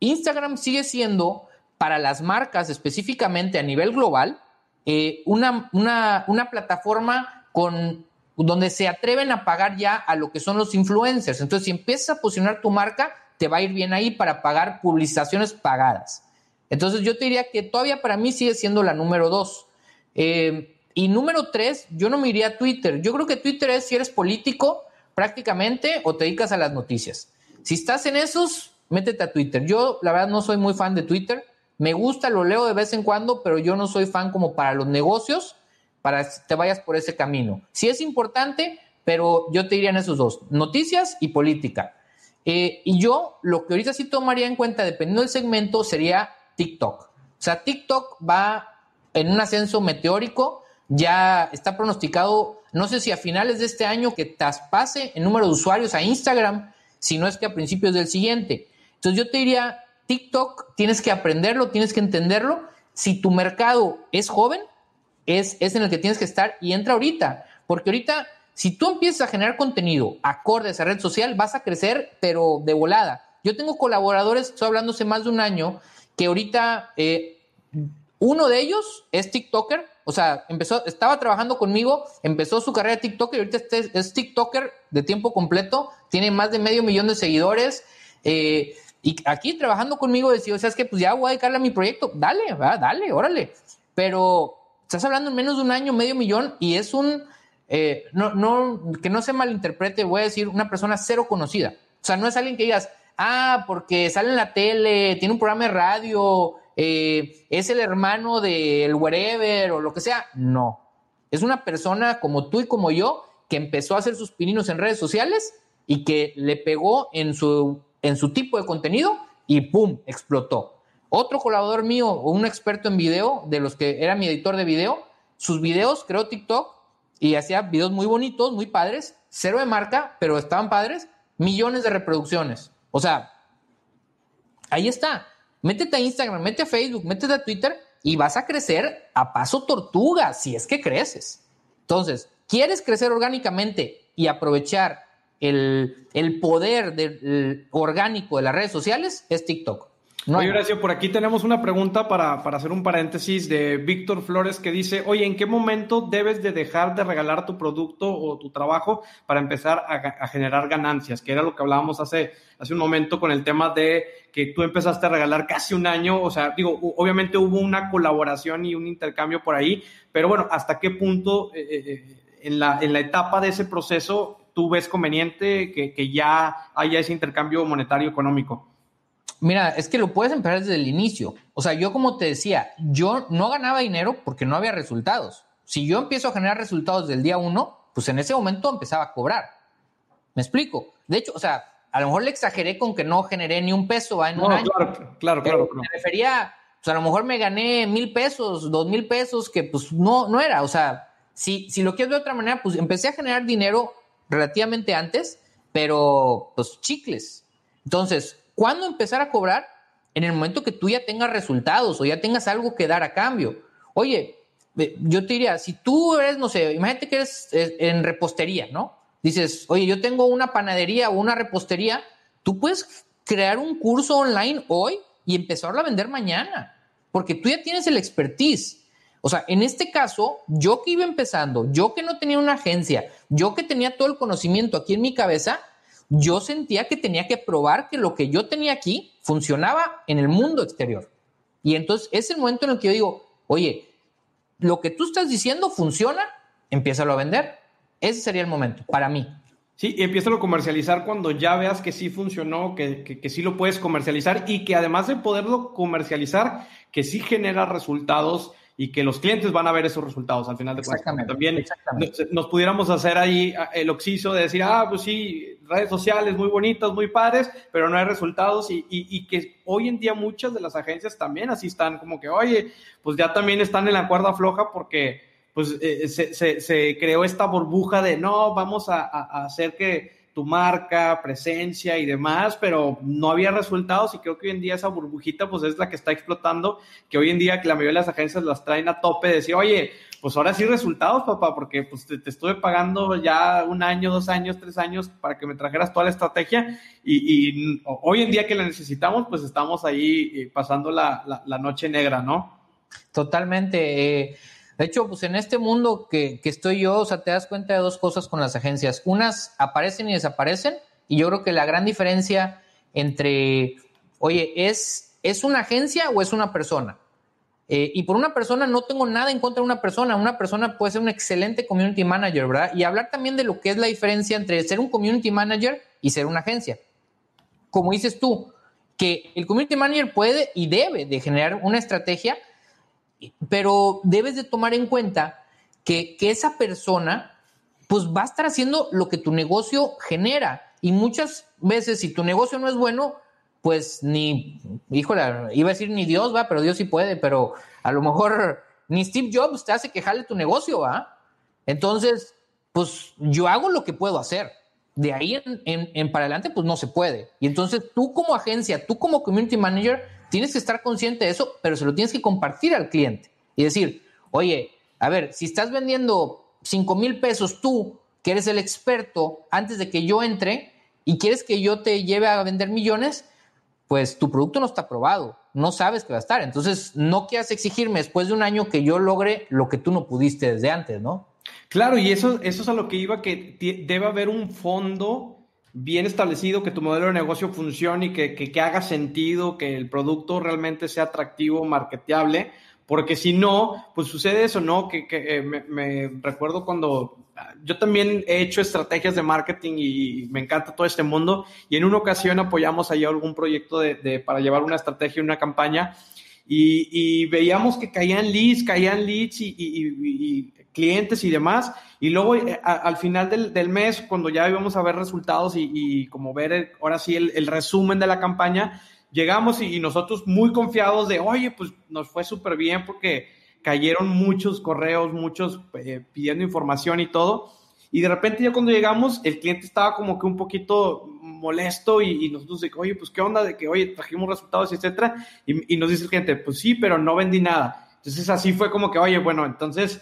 Instagram sigue siendo para las marcas específicamente a nivel global eh, una, una, una plataforma con donde se atreven a pagar ya a lo que son los influencers. Entonces, si empiezas a posicionar tu marca, te va a ir bien ahí para pagar publicaciones pagadas. Entonces, yo te diría que todavía para mí sigue siendo la número dos. Eh, y número tres, yo no me iría a Twitter. Yo creo que Twitter es si eres político prácticamente o te dedicas a las noticias. Si estás en esos, métete a Twitter. Yo, la verdad, no soy muy fan de Twitter. Me gusta, lo leo de vez en cuando, pero yo no soy fan como para los negocios para que te vayas por ese camino. Sí es importante, pero yo te diría en esos dos, noticias y política. Eh, y yo lo que ahorita sí tomaría en cuenta, dependiendo del segmento, sería TikTok. O sea, TikTok va en un ascenso meteórico, ya está pronosticado, no sé si a finales de este año que traspase el número de usuarios a Instagram, si no es que a principios del siguiente. Entonces yo te diría, TikTok tienes que aprenderlo, tienes que entenderlo. Si tu mercado es joven, es, en el que tienes que estar y entra ahorita, porque ahorita si tú empiezas a generar contenido acorde a esa red social, vas a crecer, pero de volada. Yo tengo colaboradores, estoy hablando hace más de un año, que ahorita eh, uno de ellos es TikToker, o sea, empezó, estaba trabajando conmigo, empezó su carrera de TikToker y ahorita este es TikToker de tiempo completo, tiene más de medio millón de seguidores. Eh, y aquí trabajando conmigo decía, o sea, es que pues ya voy a dedicarle a mi proyecto, dale, va, dale, órale. Pero Estás hablando en menos de un año, medio millón, y es un, eh, no, no, que no se malinterprete, voy a decir, una persona cero conocida. O sea, no es alguien que digas, ah, porque sale en la tele, tiene un programa de radio, eh, es el hermano del wherever o lo que sea. No. Es una persona como tú y como yo que empezó a hacer sus pininos en redes sociales y que le pegó en su, en su tipo de contenido y ¡pum! explotó. Otro colaborador mío, un experto en video, de los que era mi editor de video, sus videos creó TikTok y hacía videos muy bonitos, muy padres, cero de marca, pero estaban padres, millones de reproducciones. O sea, ahí está. Métete a Instagram, métete a Facebook, métete a Twitter y vas a crecer a paso tortuga, si es que creces. Entonces, ¿quieres crecer orgánicamente y aprovechar el, poder del, orgánico de las redes sociales? Es TikTok.
Oye, Horacio, por aquí tenemos una pregunta para, hacer un paréntesis de Víctor Flores que dice, oye, ¿en qué momento debes de dejar de regalar tu producto o tu trabajo para empezar a, a generar ganancias? Que era lo que hablábamos hace, hace un momento con el tema de que tú empezaste a regalar casi un año, o sea, digo, obviamente hubo una colaboración y un intercambio por ahí, pero bueno, ¿hasta qué punto eh, eh, eh, en, la, en la etapa de ese proceso tú ves conveniente que, que ya haya ese intercambio monetario económico?
Mira, es que lo puedes empezar desde el inicio. O sea, yo como te decía, yo no ganaba dinero porque no había resultados. Si yo empiezo a generar resultados del día uno, pues en ese momento empezaba a cobrar. ¿Me explico? De hecho, o sea, a lo mejor le exageré con que no generé ni un peso en un año.
Claro, claro, claro,
Me refería, pues a lo mejor me gané mil pesos, dos mil pesos, que pues no, no era. O sea, si, si lo quieres de otra manera, pues empecé a generar dinero relativamente antes, pero pues chicles. Entonces, ¿cuándo empezar a cobrar? En el momento que tú ya tengas resultados o ya tengas algo que dar a cambio. Oye, yo te diría, si tú eres, no sé, imagínate que eres eh, en repostería, ¿no? dices, oye, yo tengo una panadería o una repostería, tú puedes crear un curso online hoy y empezarlo a vender mañana, porque tú ya tienes el expertise. O sea, en este caso, yo que iba empezando, yo que no tenía una agencia, yo que tenía todo el conocimiento aquí en mi cabeza, yo sentía que tenía que probar que lo que yo tenía aquí funcionaba en el mundo exterior. Y entonces es el momento en el que yo digo, oye, lo que tú estás diciendo funciona, empiézalo a vender. Ese sería el momento para mí.
Sí, y empieza a comercializar cuando ya veas que sí funcionó, que, que, sí lo puedes comercializar y que además de poderlo comercializar, que sí genera resultados y que los clientes van a ver esos resultados al final de cuentas. También Nos, pudiéramos hacer ahí ah, el oxiso de decir, ah, pues sí, redes sociales muy bonitas, muy padres, pero no hay resultados y, y, y, que hoy en día muchas de las agencias también así están, como que, oye, pues ya también están en la cuerda floja porque pues eh, se, se, creó esta burbuja de no, vamos a, hacer que tu marca, presencia y demás, pero no había resultados y creo que hoy en día esa burbujita pues es la que está explotando, que hoy en día que la mayoría de las agencias las traen a tope de decir, oye, pues ahora sí resultados, papá, porque pues te, estuve pagando ya un año, dos años, tres años para que me trajeras toda la estrategia y, hoy en día que la necesitamos, pues estamos ahí eh, pasando la, la, la noche negra, ¿no?
Totalmente. Eh de hecho, pues en este mundo que, estoy yo, o sea, te das cuenta de dos cosas con las agencias. Unas aparecen y desaparecen, y yo creo que la gran diferencia entre, oye, ¿es, ¿es una agencia o es una persona? Eh, y por una persona no tengo nada en contra de una persona. Una persona puede ser un excelente community manager, ¿verdad? Y hablar también de lo que es la diferencia entre ser un community manager y ser una agencia. Como dices tú, que el community manager puede y debe de generar una estrategia pero debes de tomar en cuenta que, esa persona pues va a estar haciendo lo que tu negocio genera. Y muchas veces si tu negocio no es bueno, pues ni, híjole, iba a decir ni Dios, va, pero Dios sí puede, pero a lo mejor ni Steve Jobs te hace quejarle tu negocio, va. Entonces, pues yo hago lo que puedo hacer. De ahí en, en para adelante, pues no se puede. Y entonces tú como agencia, tú como community manager, Tienes que estar consciente de eso, pero se lo tienes que compartir al cliente y decir, oye, a ver, si estás vendiendo 5 mil pesos tú, que eres el experto, antes de que yo entre y quieres que yo te lleve a vender millones, pues tu producto no está probado, no sabes que va a estar. Entonces, no quieras exigirme después de un año que yo logre lo que tú no pudiste desde antes, ¿no?
Claro, y eso, eso es a lo que iba, que debe haber un fondo bien establecido, que tu modelo de negocio funcione y que, que, haga sentido, que el producto realmente sea atractivo, marketeable, porque si no, pues sucede eso, ¿no? Que, que eh, me, recuerdo cuando ah, yo también he hecho estrategias de marketing y me encanta todo este mundo y en una ocasión apoyamos ahí algún proyecto de, para llevar una estrategia, una campaña y, veíamos que caían leads, caían leads y clientes y demás. Y luego eh, al final del, mes, cuando ya íbamos a ver resultados y, como ver ahora sí el, resumen de la campaña, llegamos y, nosotros muy confiados de, oye, pues nos fue súper bien porque cayeron muchos correos, muchos eh, pidiendo información y todo. Y de repente ya cuando llegamos, el cliente estaba como que un poquito molesto y, nosotros de, oye, pues qué onda de que, oye, trajimos resultados, etcétera. Y, y nos dice el cliente, pues sí, pero no vendí nada. Entonces así fue como que, oye, bueno, entonces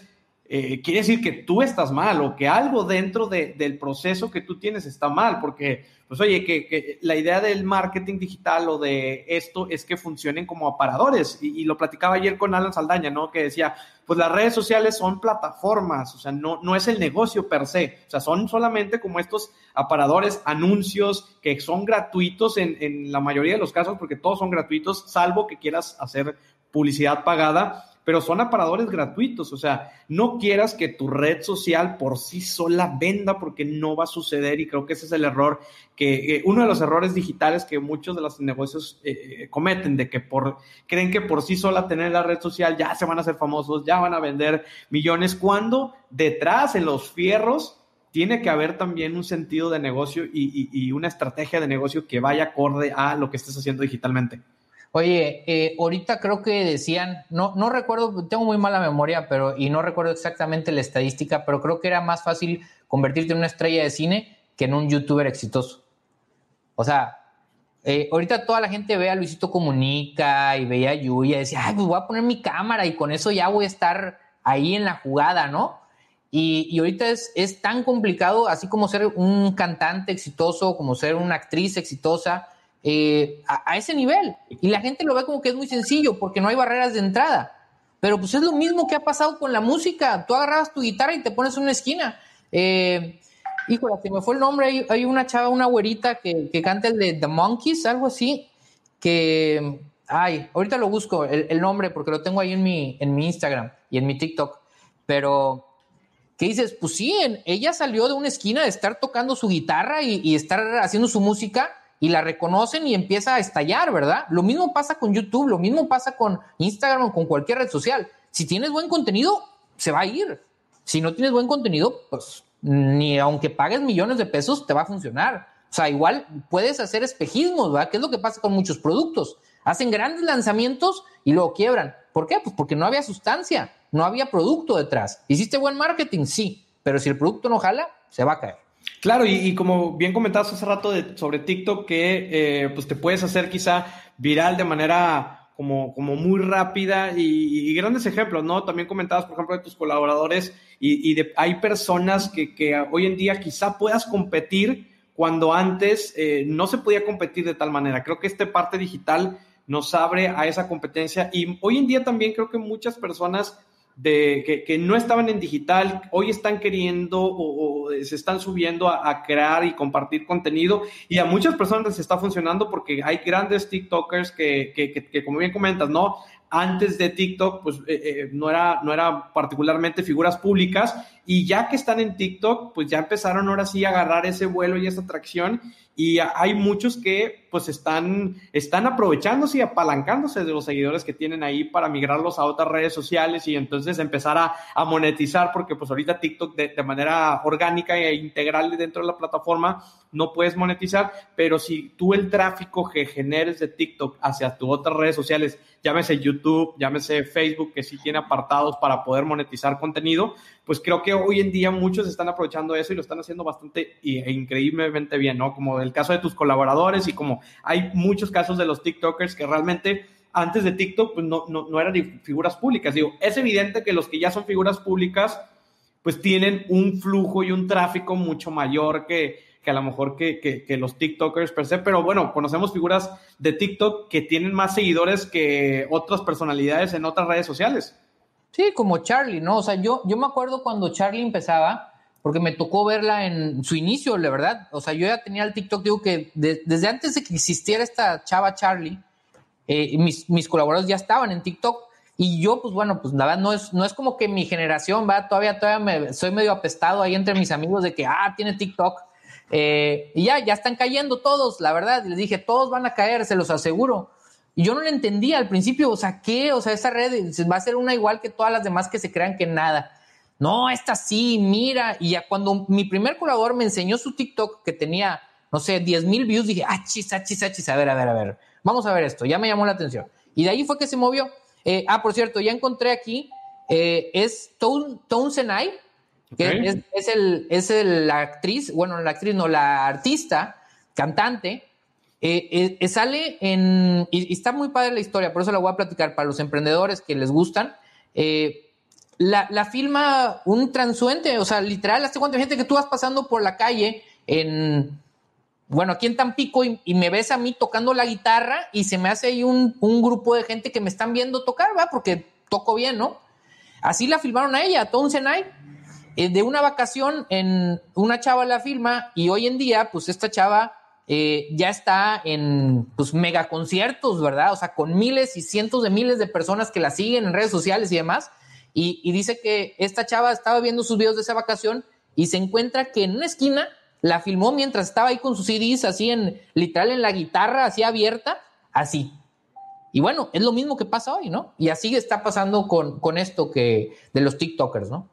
eh, quiere decir que tú estás mal o que algo dentro del proceso que tú tienes está mal, porque, pues oye, que, la idea del marketing digital o de esto es que funcionen como aparadores. Y, lo platicaba ayer con Alan Saldaña, ¿no? Que decía, pues las redes sociales son plataformas, o sea, no, no es el negocio per se, o sea, son solamente como estos aparadores, anuncios que son gratuitos en, en la mayoría de los casos, porque todos son gratuitos, salvo que quieras hacer publicidad pagada pero son aparadores gratuitos, o sea, no quieras que tu red social por sí sola venda porque no va a suceder y creo que ese es el error, que eh, uno de los errores digitales que muchos de los negocios eh, eh, cometen, de que por, creen que por sí sola tener la red social ya se van a hacer famosos, ya van a vender millones, cuando detrás en los fierros tiene que haber también un sentido de negocio y, y una estrategia de negocio que vaya acorde a lo que estés haciendo digitalmente.
Oye, eh, ahorita creo que decían, no, no recuerdo, tengo muy mala memoria, pero y no recuerdo exactamente la estadística, pero creo que era más fácil convertirte en una estrella de cine que en un youtuber exitoso. O sea, eh, ahorita toda la gente ve a Luisito Comunica y veía a Yuya y decía, ay, pues voy a poner mi cámara y con eso ya voy a estar ahí en la jugada, ¿no? Y, y ahorita es, es tan complicado, así como ser un cantante exitoso, como ser una actriz exitosa, eh, a, ese nivel. Y la gente lo ve como que es muy sencillo porque no hay barreras de entrada. Pero pues es lo mismo que ha pasado con la música. Tú agarras tu guitarra y te pones una esquina. Eh, híjole, se me fue el nombre. Hay, una chava, una güerita que, canta el de The Monkeys, algo así. Que, ay, ahorita lo busco el, nombre porque lo tengo ahí en mi, en mi Instagram y en mi TikTok. Pero que dices, pues sí, ella salió de una esquina de estar tocando su guitarra y estar haciendo su música y la reconocen y empieza a estallar, ¿verdad? Lo mismo pasa con YouTube, lo mismo pasa con Instagram o con cualquier red social. Si tienes buen contenido, se va a ir. Si no tienes buen contenido, pues ni aunque pagues millones de pesos, te va a funcionar. O sea, igual puedes hacer espejismos, ¿verdad? ¿Qué es lo que pasa con muchos productos? Hacen grandes lanzamientos y luego quiebran. ¿Por qué? Pues porque no había sustancia, no había producto detrás. ¿Hiciste buen marketing? Sí, pero si el producto no jala, se va a caer.
Claro, y, como bien comentabas hace rato sobre TikTok, que eh, pues te puedes hacer quizá viral de manera como, como muy rápida y, grandes ejemplos, ¿no? También comentabas, por ejemplo, de tus colaboradores y, de, hay personas que, que, hoy en día quizá puedas competir cuando antes eh, no se podía competir de tal manera. Creo que esta parte digital nos abre a esa competencia y hoy en día también creo que muchas personas de que, no estaban en digital, hoy están queriendo o, se están subiendo a, crear y compartir contenido y a muchas personas les está funcionando porque hay grandes TikTokers que, que como bien comentas, ¿no? Antes de TikTok, pues eh, eh, no, era, no era particularmente figuras públicas y ya que están en TikTok, pues ya empezaron ahora sí a agarrar ese vuelo y esa atracción y hay muchos que pues están, están aprovechándose y apalancándose de los seguidores que tienen ahí para migrarlos a otras redes sociales y entonces empezar a, monetizar porque pues ahorita TikTok de, de, manera orgánica e integral dentro de la plataforma no puedes monetizar, pero si tú el tráfico que generes de TikTok hacia tus otras redes sociales, llámese YouTube, llámese Facebook, que sí tiene apartados para poder monetizar contenido, pues creo que hoy en día muchos están aprovechando eso y lo están haciendo bastante e increíblemente bien, ¿no? Como el caso de tus colaboradores y como hay muchos casos de los TikTokers que realmente antes de TikTok pues no, no, no eran figuras públicas. Digo, es evidente que los que ya son figuras públicas pues tienen un flujo y un tráfico mucho mayor que, que a lo mejor que, que, que, los TikTokers per se, pero bueno, conocemos figuras de TikTok que tienen más seguidores que otras personalidades en otras redes sociales.
Sí, como Charlie, ¿no? O sea, yo, yo me acuerdo cuando Charlie empezaba, porque me tocó verla en su inicio, la verdad. O sea, yo ya tenía el TikTok, digo que desde antes de que existiera esta chava Charlie, eh, mis, mis, colaboradores ya estaban en TikTok. Y yo, pues bueno, pues verdad no es, no es como que mi generación, va, todavía, todavía me, soy medio apestado ahí entre mis amigos de que, ah, tiene TikTok. Eh, y ya, ya están cayendo todos, la verdad. Les dije, todos van a caer, se los aseguro. Y yo no le entendía al principio, o sea, ¿qué? O sea, esa red va a ser una igual que todas las demás que se crean que nada. no, esta sí, mira. Y ya cuando mi primer colaborador me enseñó su TikTok que tenía, no sé, 10 mil views, dije, ah, chis, ah, chis, ah, chis, a ver, a ver, a ver, vamos a ver esto, ya me llamó la atención. Y de ahí fue que se movió. Eh, ah, por cierto, ya encontré aquí, eh, es Tone Senai, que es, es, el, es el, la actriz, bueno, la actriz, no, la artista, cantante, eh, eh, sale en, y, está muy padre la historia, por eso la voy a platicar para los emprendedores que les gustan. Eh, la, filma un transuente, o sea, literal, hace cuánta gente que tú vas pasando por la calle en, bueno, aquí en Tampico y, me ves a mí tocando la guitarra y se me hace ahí un, grupo de gente que me están viendo tocar, ¿va? Porque toco bien, ¿no? Así la filmaron a ella, a Tom Senai, de una vacación en una chava la filma y hoy en día, pues esta chava eh, ya está en pues, mega conciertos, ¿verdad? O sea, con miles y cientos de miles de personas que la siguen en redes sociales y demás. Y, dice que esta chava estaba viendo sus videos de esa vacación y se encuentra que en una esquina la filmó mientras estaba ahí con sus CDs, así en literal en la guitarra, así abierta, así. Y bueno, es lo mismo que pasa hoy, ¿no? Y así está pasando con, con esto que de los TikTokers, ¿no?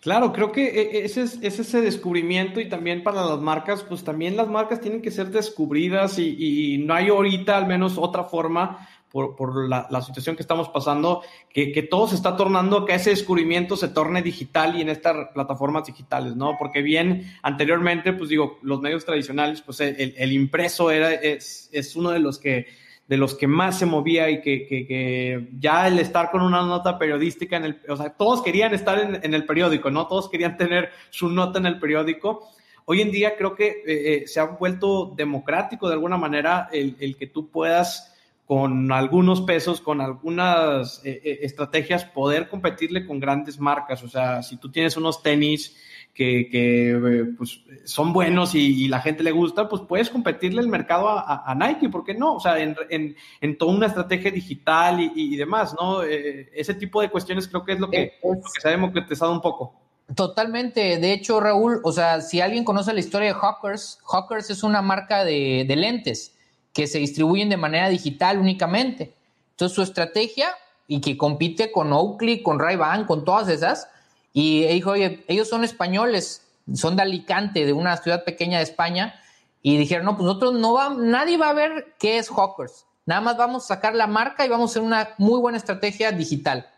Claro, creo que e, e, ese es, ese descubrimiento y también para las marcas, pues también las marcas tienen que ser descubridas y, no hay ahorita al menos otra forma por, la, situación que estamos pasando, que, todo se está tornando, que ese descubrimiento se torne digital y en estas plataformas digitales, ¿no? Porque bien, anteriormente, pues digo, los medios tradicionales, pues el, el impreso era, es, es uno de los que de los que más se movía y que, que, ya el estar con una nota periodística en el, o sea, todos querían estar en, el periódico, ¿no? Todos querían tener su nota en el periódico. Hoy en día creo que eh, eh, se ha vuelto democrático de alguna manera el, el, que tú puedas con algunos pesos, con algunas eh, estrategias, poder competirle con grandes marcas. O sea, si tú tienes unos tenis que, que pues, son buenos y, la gente le gusta, pues puedes competirle el mercado a, Nike, ¿por qué no? O sea, en, en, en toda una estrategia digital y, y demás, ¿no? Eh, ese tipo de cuestiones creo que es lo que, lo que se ha democratizado un poco.
Totalmente. De hecho, Raúl, o sea, si alguien conoce la historia de Hawkers, Hawkers es una marca de, de lentes que se distribuyen de manera digital únicamente. Entonces, su estrategia y que compite con Oakley, con Ray-Ban, con todas esas, y dijo, oye, ellos son españoles, son de Alicante, de una ciudad pequeña de España, y dijeron, no, pues nosotros no va, nadie va a ver qué es Hawkers, nada más vamos a sacar la marca y vamos a hacer una muy buena estrategia digital.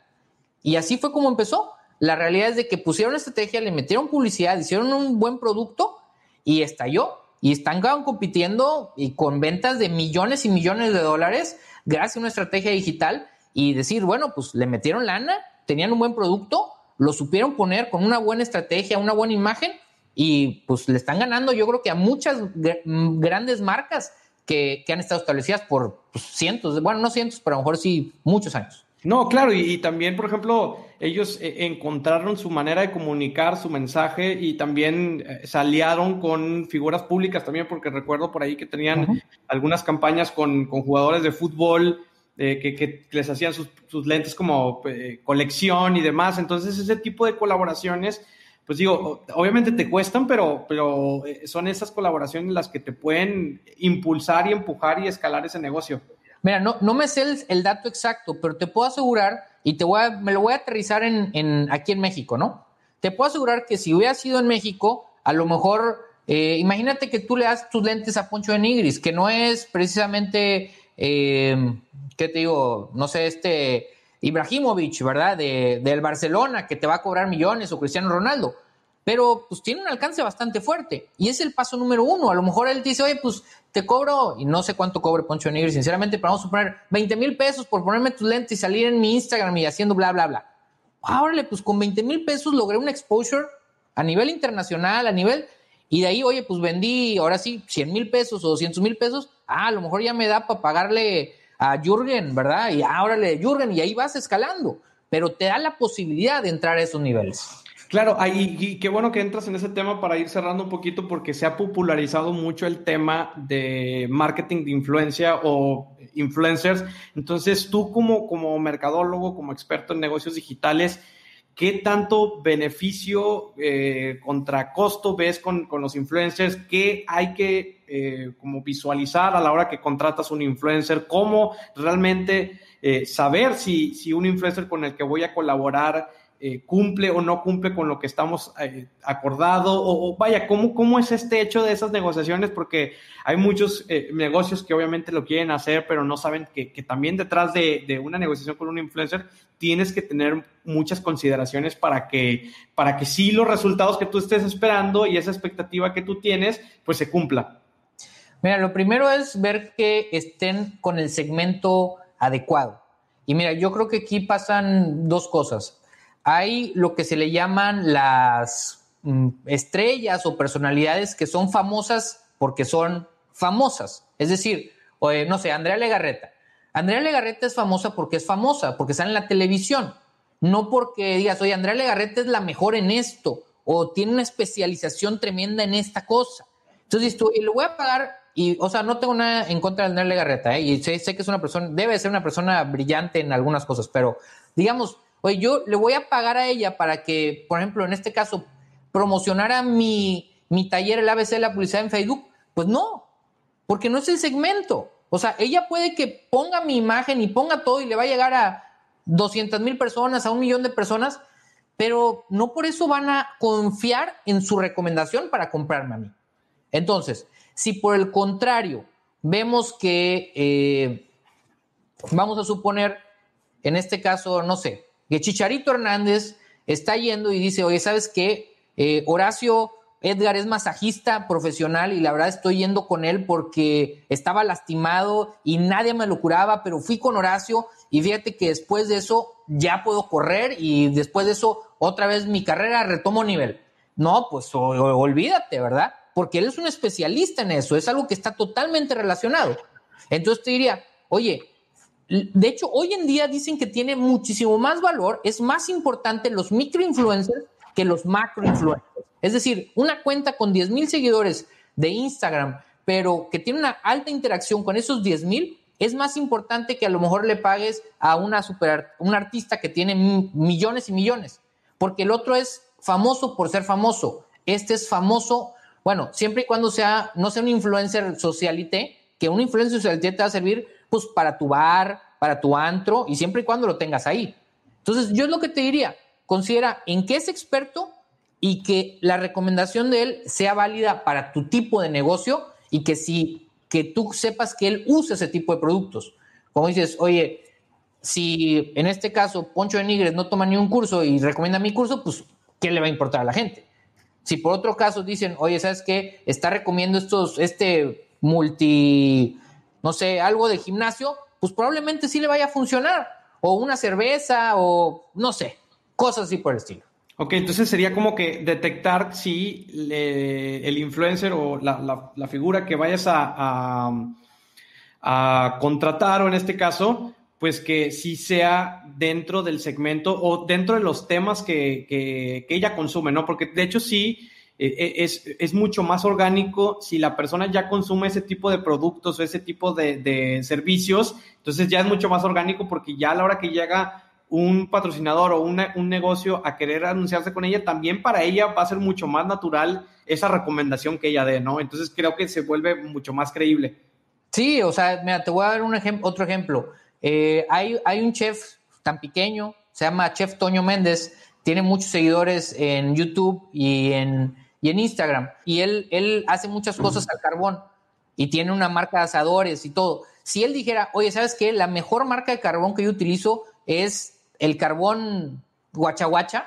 Y así fue como empezó. La realidad es de que pusieron estrategia, le metieron publicidad, hicieron un buen producto y estalló. Y están compitiendo y con ventas de millones y millones de dólares gracias a una estrategia digital y decir, bueno, pues le metieron lana, tenían un buen producto, lo supieron poner con una buena estrategia, una buena imagen y pues le están ganando yo creo que a muchas grandes marcas que, han estado establecidas por pues, cientos, bueno, no cientos, pero a lo mejor sí muchos años.
No, claro, y, también, por ejemplo, ellos eh, encontraron su manera de comunicar su mensaje y también eh, se aliaron con figuras públicas también, porque recuerdo por ahí que tenían algunas campañas con, con, jugadores de fútbol que, les hacían sus, lentes como eh, colección y demás. Entonces, ese tipo de colaboraciones, pues digo, obviamente te cuestan, pero, pero eh, son esas colaboraciones las que te pueden impulsar y empujar y escalar ese negocio.
Mira, no, no me sé el, dato exacto, pero te puedo asegurar, y te voy a, me lo voy a aterrizar en, aquí en México, ¿no? Te puedo asegurar que si hubiera sido en México, a lo mejor, eh, imagínate que tú le das tus lentes a Poncho de Nigris, que no es precisamente eh, ¿qué te digo? No sé, este Ibrahimovic, ¿verdad? De, del Barcelona, que te va a cobrar millones, o Cristiano Ronaldo. Pero pues tiene un alcance bastante fuerte. Y es el paso número uno. A lo mejor él dice, oye, pues te cobro, y no sé cuánto cobre Poncho Negri, sinceramente, pero vamos a poner 20 mil pesos por ponerme tus lentes y salir en mi Instagram y haciendo bla, bla, bla. Órale, pues con 20 mil pesos logré un exposure a nivel internacional, a nivel y de ahí, oye, pues vendí, ahora sí, 100 mil pesos o 200 mil pesos. Ah, a lo mejor ya me da para pagarle a Jürgen, ¿verdad? Y ahora le Jürgen, y ahí vas escalando. Pero te da la posibilidad de entrar a esos niveles.
Claro, ahí, y qué bueno que entras en ese tema para ir cerrando un poquito porque se ha popularizado mucho el tema de marketing de influencia o influencers. Entonces, tú como, como mercadólogo, como experto en negocios digitales, ¿Qué tanto beneficio eh, contra costo ves con, los influencers? ¿Qué hay que eh, como visualizar a la hora que contratas un influencer? ¿Cómo realmente eh, saber si, si, un influencer con el que voy a colaborar eh, cumple o no cumple con lo que estamos eh, acordado? O, vaya, ¿cómo, ¿cómo es este hecho de esas negociaciones? Porque hay muchos eh, negocios que obviamente lo quieren hacer, pero no saben que, también detrás de, una negociación con un influencer tienes que tener muchas consideraciones para que, para que sí los resultados que tú estés esperando y esa expectativa que tú tienes, pues se cumpla.
Mira, lo primero es ver que estén con el segmento adecuado. Y mira, yo creo que aquí pasan dos cosas hay lo que se le llaman las mm, estrellas o personalidades que son famosas porque son famosas. Es decir, no sé, Andrea Legarreta. Andrea Legarreta es famosa porque es famosa, porque está en la televisión. No porque digas, oye, Andrea Legarreta es la mejor en esto o tiene una especialización tremenda en esta cosa. Entonces, tú, y lo voy a pagar, y, o sea, no tengo nada en contra de Andrea Legarreta, ¿eh? y sé, sé que es una persona, debe ser una persona brillante en algunas cosas, pero digamos, Oye, yo le voy a pagar a ella para que, por ejemplo, en este caso, promocionara mi, mi taller, el ABC la publicidad en Facebook. Pues no, porque no es el segmento. O sea, ella puede que ponga mi imagen y ponga todo y le va a llegar a 200 mil personas, a un millón de personas, pero no por eso van a confiar en su recomendación para comprarme a mí. Entonces, si por el contrario vemos que, eh, vamos a suponer, en este caso, no sé, que Chicharito Hernández está yendo y dice, oye, ¿sabes qué? Eh, Horacio Edgar es masajista profesional y la verdad estoy yendo con él porque estaba lastimado y nadie me lo curaba, pero fui con Horacio y fíjate que después de eso ya puedo correr y después de eso otra vez mi carrera retomo nivel. No, pues olvídate, ¿verdad? Porque él es un especialista en eso, es algo que está totalmente relacionado. Entonces te diría, oye, de hecho, hoy en día dicen que tiene muchísimo más valor, es más importante los microinfluencers que los macroinfluencers. Es decir, una cuenta con 10 mil seguidores de Instagram, pero que tiene una alta interacción con esos 10 mil, es más importante que a lo mejor le pagues a una super, un artista que tiene millones y millones, porque el otro es famoso por ser famoso. Este es famoso, bueno, siempre y cuando sea, no sea un influencer socialité, que un influencer socialité te va a servir pues para tu bar, para tu antro y siempre y cuando lo tengas ahí. Entonces, yo es lo que te diría, considera en qué es experto y que la recomendación de él sea válida para tu tipo de negocio y que si que tú sepas que él usa ese tipo de productos. Como dices, oye, si en este caso Poncho de Nigres no toma ni un curso y recomienda mi curso, pues ¿qué le va a importar a la gente? Si por otro caso dicen, oye, ¿sabes qué? Está recomiendo estos, este multi no sé, algo de gimnasio, pues probablemente sí le vaya a funcionar. O una cerveza, o no sé, cosas así por el estilo.
Ok, entonces sería como que detectar si el influencer o la, figura que vayas a, a, contratar, o en este caso, pues que sí sea dentro del segmento o dentro de los temas que, que, que ella consume, ¿no? Porque de hecho sí es, es, mucho más orgánico si la persona ya consume ese tipo de productos o ese tipo de, servicios, entonces ya es mucho más orgánico porque ya a la hora que llega un patrocinador o un negocio a querer anunciarse con ella, también para ella va a ser mucho más natural esa recomendación que ella dé, ¿no? Entonces creo que se vuelve mucho más creíble.
Sí, o sea, mira, te voy a dar un otro ejemplo. Eh, hay, hay un chef tan pequeño, se llama Chef Toño Méndez, tiene muchos seguidores en YouTube y en, y en Instagram. Y él, él hace muchas cosas al carbón y tiene una marca de asadores y todo. Si él dijera, oye, ¿sabes qué? La mejor marca de carbón que yo utilizo es el carbón guachaguacha,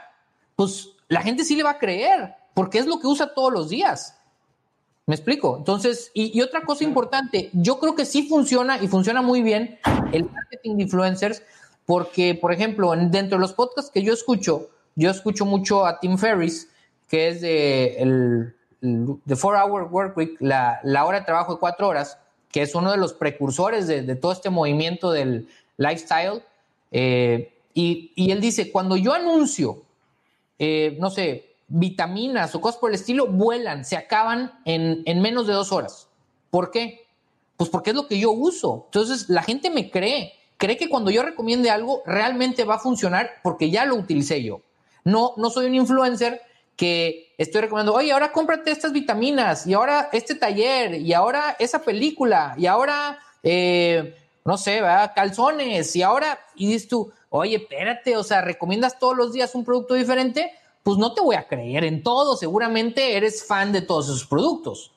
pues la gente sí le va a creer, porque es lo que usa todos los días. ¿Me explico? Entonces, y, y, otra cosa importante, yo creo que sí funciona y funciona muy bien el marketing de influencers, porque, por ejemplo, dentro de los podcasts que yo escucho, yo escucho mucho a Tim Ferriss, que es de el, The Four Hour Work Week, la, la, hora de trabajo de cuatro horas, que es uno de los precursores de, todo este movimiento del lifestyle. Eh, y, y, él dice, cuando yo anuncio, eh, no sé, vitaminas o cosas por el estilo, vuelan, se acaban en, en menos de dos horas. ¿Por qué? Pues porque es lo que yo uso. Entonces la gente me cree, cree que cuando yo recomiende algo realmente va a funcionar porque ya lo utilicé yo. No, no soy un influencer que estoy recomendando, oye, ahora cómprate estas vitaminas, y ahora este taller, y ahora esa película, y ahora, eh, no sé, calzones, y ahora, y dices tú, oye, espérate, o sea, recomiendas todos los días un producto diferente, pues no te voy a creer en todo, seguramente eres fan de todos esos productos.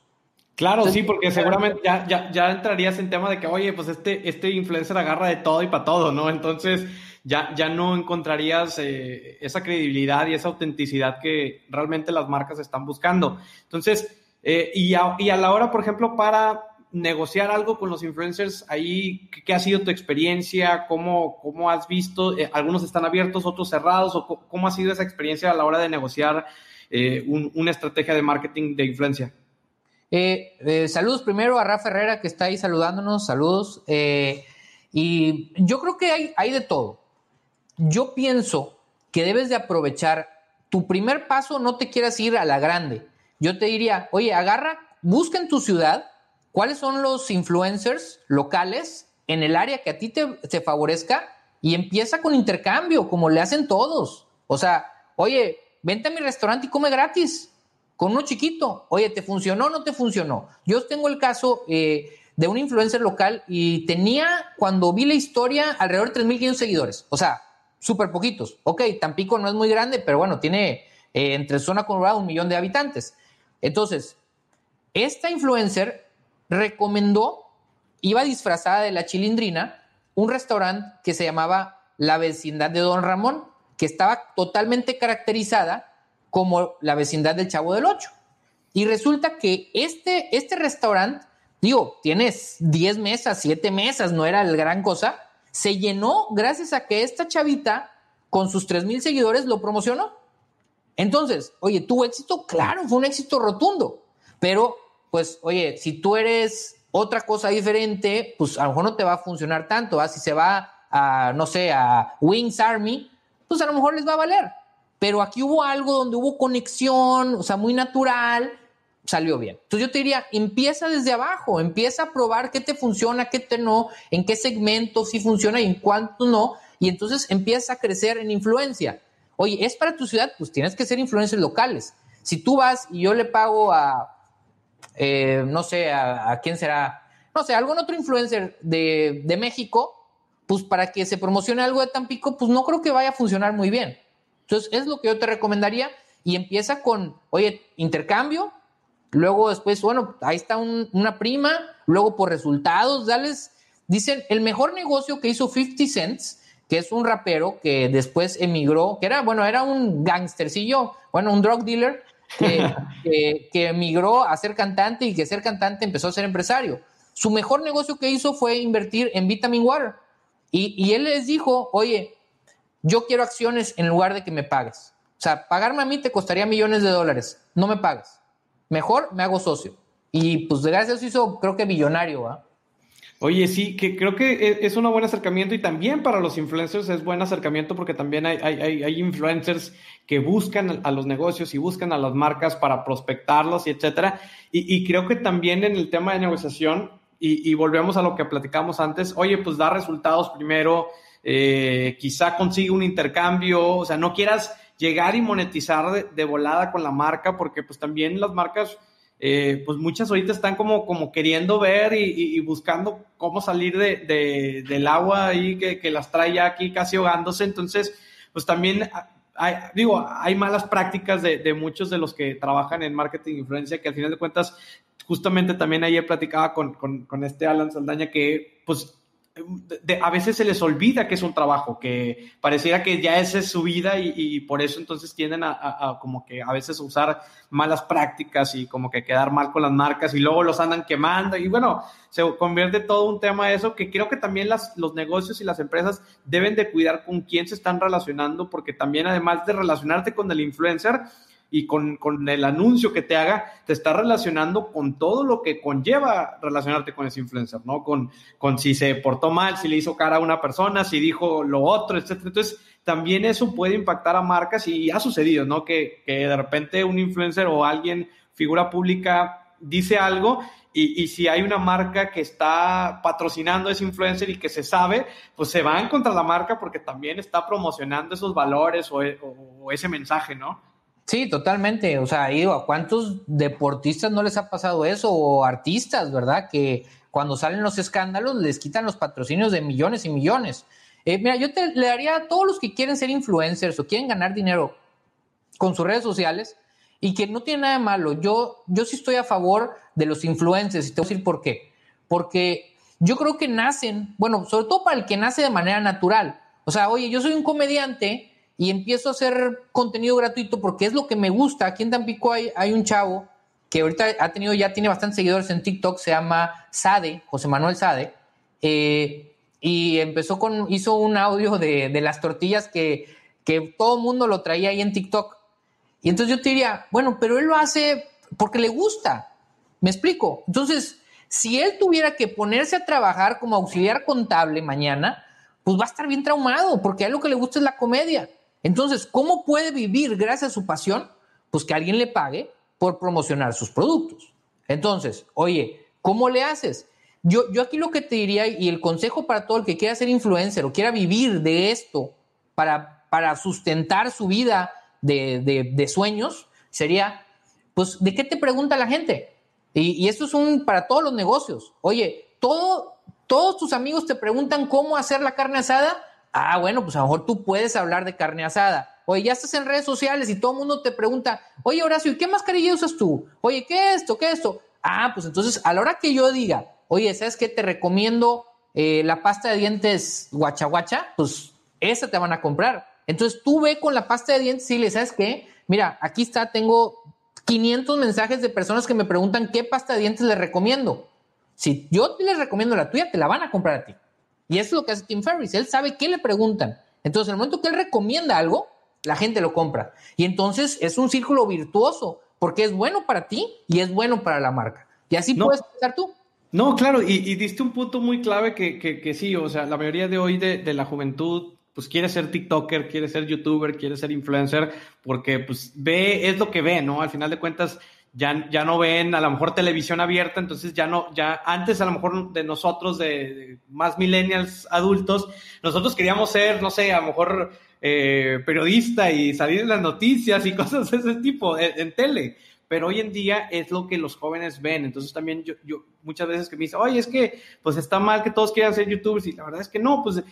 Claro, sí, porque seguramente ya, ya, ya, entrarías en tema de que, oye, pues este, este influencer agarra de todo y para todo, ¿no? Entonces ya, ya no encontrarías eh, esa credibilidad y esa autenticidad que realmente las marcas están buscando. Entonces, eh, y, a, y a la hora, por ejemplo, para negociar algo con los influencers, ahí, ¿qué, ha sido tu experiencia? ¿Cómo, cómo has visto? Eh, algunos están abiertos, otros cerrados, o cómo ha sido esa experiencia a la hora de negociar una estrategia de marketing de influencia?
Saludos primero a Rafa Herrera que está ahí saludándonos, saludos. Y yo creo que hay, hay de todo. Yo pienso que debes de aprovechar tu primer paso, no te quieras ir a la grande. Yo te diría, oye, agarra, busca en tu ciudad cuáles son los influencers locales en el área que a ti te, favorezca y empieza con intercambio, como le hacen todos. O sea, oye, vente a mi restaurante y come gratis con uno chiquito. Oye, ¿te funcionó o no te funcionó? Yo tengo el caso eh, de un influencer local y tenía, cuando vi la historia, alrededor de 3.500 seguidores. O sea, súper poquitos. Ok, Tampico no es muy grande, pero bueno, tiene eh, entre zona conurbada un millón de habitantes. Entonces, esta influencer recomendó, iba disfrazada de la chilindrina, un restaurante que se llamaba La Vecindad de Don Ramón, que estaba totalmente caracterizada como la vecindad del Chavo del Ocho. Y resulta que este, este restaurante, digo, tienes 10 mesas, 7 mesas, no era la gran cosa, se llenó gracias a que esta chavita con sus 3 mil seguidores lo promocionó. Entonces, oye, tuvo éxito, claro, fue un éxito rotundo, pero pues, oye, si tú eres otra cosa diferente, pues a lo mejor no te va a funcionar tanto, ¿ah? si se va a, no sé, a Wings Army, pues a lo mejor les va a valer pero aquí hubo algo donde hubo conexión, o sea, muy natural, salió bien. Entonces yo te diría, empieza desde abajo, empieza a probar qué te funciona, qué te no, en qué segmento sí funciona y en cuánto no, y entonces empieza a crecer en influencia. Oye, ¿es para tu ciudad? Pues tienes que ser influencers locales. Si tú vas y yo le pago a, eh, no sé, a, quién será, no sé, algún otro influencer de, de México, pues para que se promocione algo de Tampico, pues no creo que vaya a funcionar muy bien. Entonces, es lo que yo te recomendaría y empieza con, oye, intercambio, luego después, bueno, ahí está una prima, luego por resultados, dales, dicen, el mejor negocio que hizo 50 Cents, que es un rapero que después emigró, que era, bueno, era un gangstercillo, bueno, un drug dealer, <laughs> que, que, emigró a ser cantante y que ser cantante empezó a ser empresario. Su mejor negocio que hizo fue invertir en Vitamin Water. Y, y él les dijo, oye, yo quiero acciones en lugar de que me pagues. O sea, pagarme a mí te costaría millones de dólares. No me pagues. Mejor me hago socio. Y pues de gracias hizo, creo que millonario, ¿va?
Oye, sí, que creo que e, es un buen acercamiento y también para los influencers es buen acercamiento porque también hay, hay, influencers que buscan a los negocios y buscan a las marcas para prospectarlos y etcétera. Y, creo que también en el tema de negociación, y, y volvemos a lo que platicamos antes, oye, pues da resultados primero, eh, quizá consigue un intercambio, o sea, no quieras llegar y monetizar de, volada con la marca, porque pues también las marcas, eh, pues muchas ahorita están como, como queriendo ver y, buscando cómo salir de, del agua ahí que, que, las trae ya aquí casi ahogándose, entonces, pues también... Hay, digo, hay malas prácticas de, de, muchos de los que trabajan en marketing e influencia que al final de cuentas, justamente también ayer platicaba con, con, con este Alan Saldaña que pues a veces se les olvida que es un trabajo, que pareciera que ya esa es su vida y, por eso entonces tienden a, como que a veces usar malas prácticas y como que quedar mal con las marcas y luego los andan quemando. Y bueno, se convierte todo un tema eso que creo que también las, los negocios y las empresas deben de cuidar con quién se están relacionando porque también además de relacionarte con el influencer, y con, con, el anuncio que te haga, te está relacionando con todo lo que conlleva relacionarte con ese influencer, ¿no? Con, con si se portó mal, si le hizo cara a una persona, si dijo lo otro, etc. Entonces, también eso puede impactar a marcas y ha sucedido, ¿no? Que, que de repente un influencer o alguien, figura pública, dice algo y, y, si hay una marca que está patrocinando a ese influencer y que se sabe, pues se van contra la marca porque también está promocionando esos valores o, o ese mensaje, ¿no?
Sí, totalmente. O sea, digo, ¿a cuántos deportistas no les ha pasado eso? O artistas, ¿verdad? Que cuando salen los escándalos les quitan los patrocinios de millones y millones. Eh, mira, yo te, le daría a todos los que quieren ser influencers o quieren ganar dinero con sus redes sociales y que no tiene nada de malo. Yo, yo sí estoy a favor de los influencers y te voy a decir por qué. Porque yo creo que nacen, bueno, sobre todo para el que nace de manera natural. O sea, oye, yo soy un comediante y empiezo a hacer contenido gratuito porque es lo que me gusta. Aquí en Tampico hay, hay un chavo que ahorita ha tenido, ya tiene bastantes seguidores en TikTok, se llama Sade, José Manuel Sade, eh, y empezó con, hizo un audio de, de las tortillas que, que todo el mundo lo traía ahí en TikTok. Y entonces yo te diría, bueno, pero él lo hace porque le gusta. ¿Me explico? Entonces, si él tuviera que ponerse a trabajar como auxiliar contable mañana, pues va a estar bien traumado, porque a él lo que le gusta es la comedia. Entonces, ¿cómo puede vivir gracias a su pasión? Pues que alguien le pague por promocionar sus productos. Entonces, oye, ¿cómo le haces? Yo, yo aquí lo que te diría y el consejo para todo el que quiera ser influencer o quiera vivir de esto para, para sustentar su vida de, de, sueños sería, pues, ¿de qué te pregunta la gente? Y, y, esto es un para todos los negocios. Oye, todo, todos tus amigos te preguntan cómo hacer la carne asada. Ah, bueno, pues a lo mejor tú puedes hablar de carne asada. Oye, ya estás en redes sociales y todo el mundo te pregunta, oye, Horacio, ¿y qué mascarilla usas tú? Oye, ¿qué es esto? ¿Qué es esto? Ah, pues entonces, a la hora que yo diga, oye, ¿sabes qué? Te recomiendo eh, la pasta de dientes guacha guacha, pues esa te van a comprar. Entonces tú ve con la pasta de dientes y le sabes qué, mira, aquí está, tengo 500 mensajes de personas que me preguntan qué pasta de dientes les recomiendo. Si yo les recomiendo la tuya, te la van a comprar a ti. Y eso es lo que hace Tim Ferriss. Él sabe qué le preguntan. Entonces, en el momento que él recomienda algo, la gente lo compra. Y entonces es un círculo virtuoso, porque es bueno para ti y es bueno para la marca. Y así puedes pensar tú.
No, claro, y, diste un punto muy clave que, que, sí, o sea, la mayoría de hoy de, de la juventud pues quiere ser TikToker, quiere ser YouTuber, quiere ser influencer, porque pues ve, es lo que ve, ¿no? Al final de cuentas, ya, ya no ven a lo mejor televisión abierta, entonces ya no, ya antes a lo mejor de nosotros, de, más millennials adultos, nosotros queríamos ser, no sé, a lo mejor eh, periodista y salir en las noticias y <laughs> cosas de ese tipo en, tele pero hoy en día es lo que los jóvenes ven. Entonces también yo, yo muchas veces que me dicen, oye, es que pues está mal que todos quieran ser youtubers y la verdad es que no, pues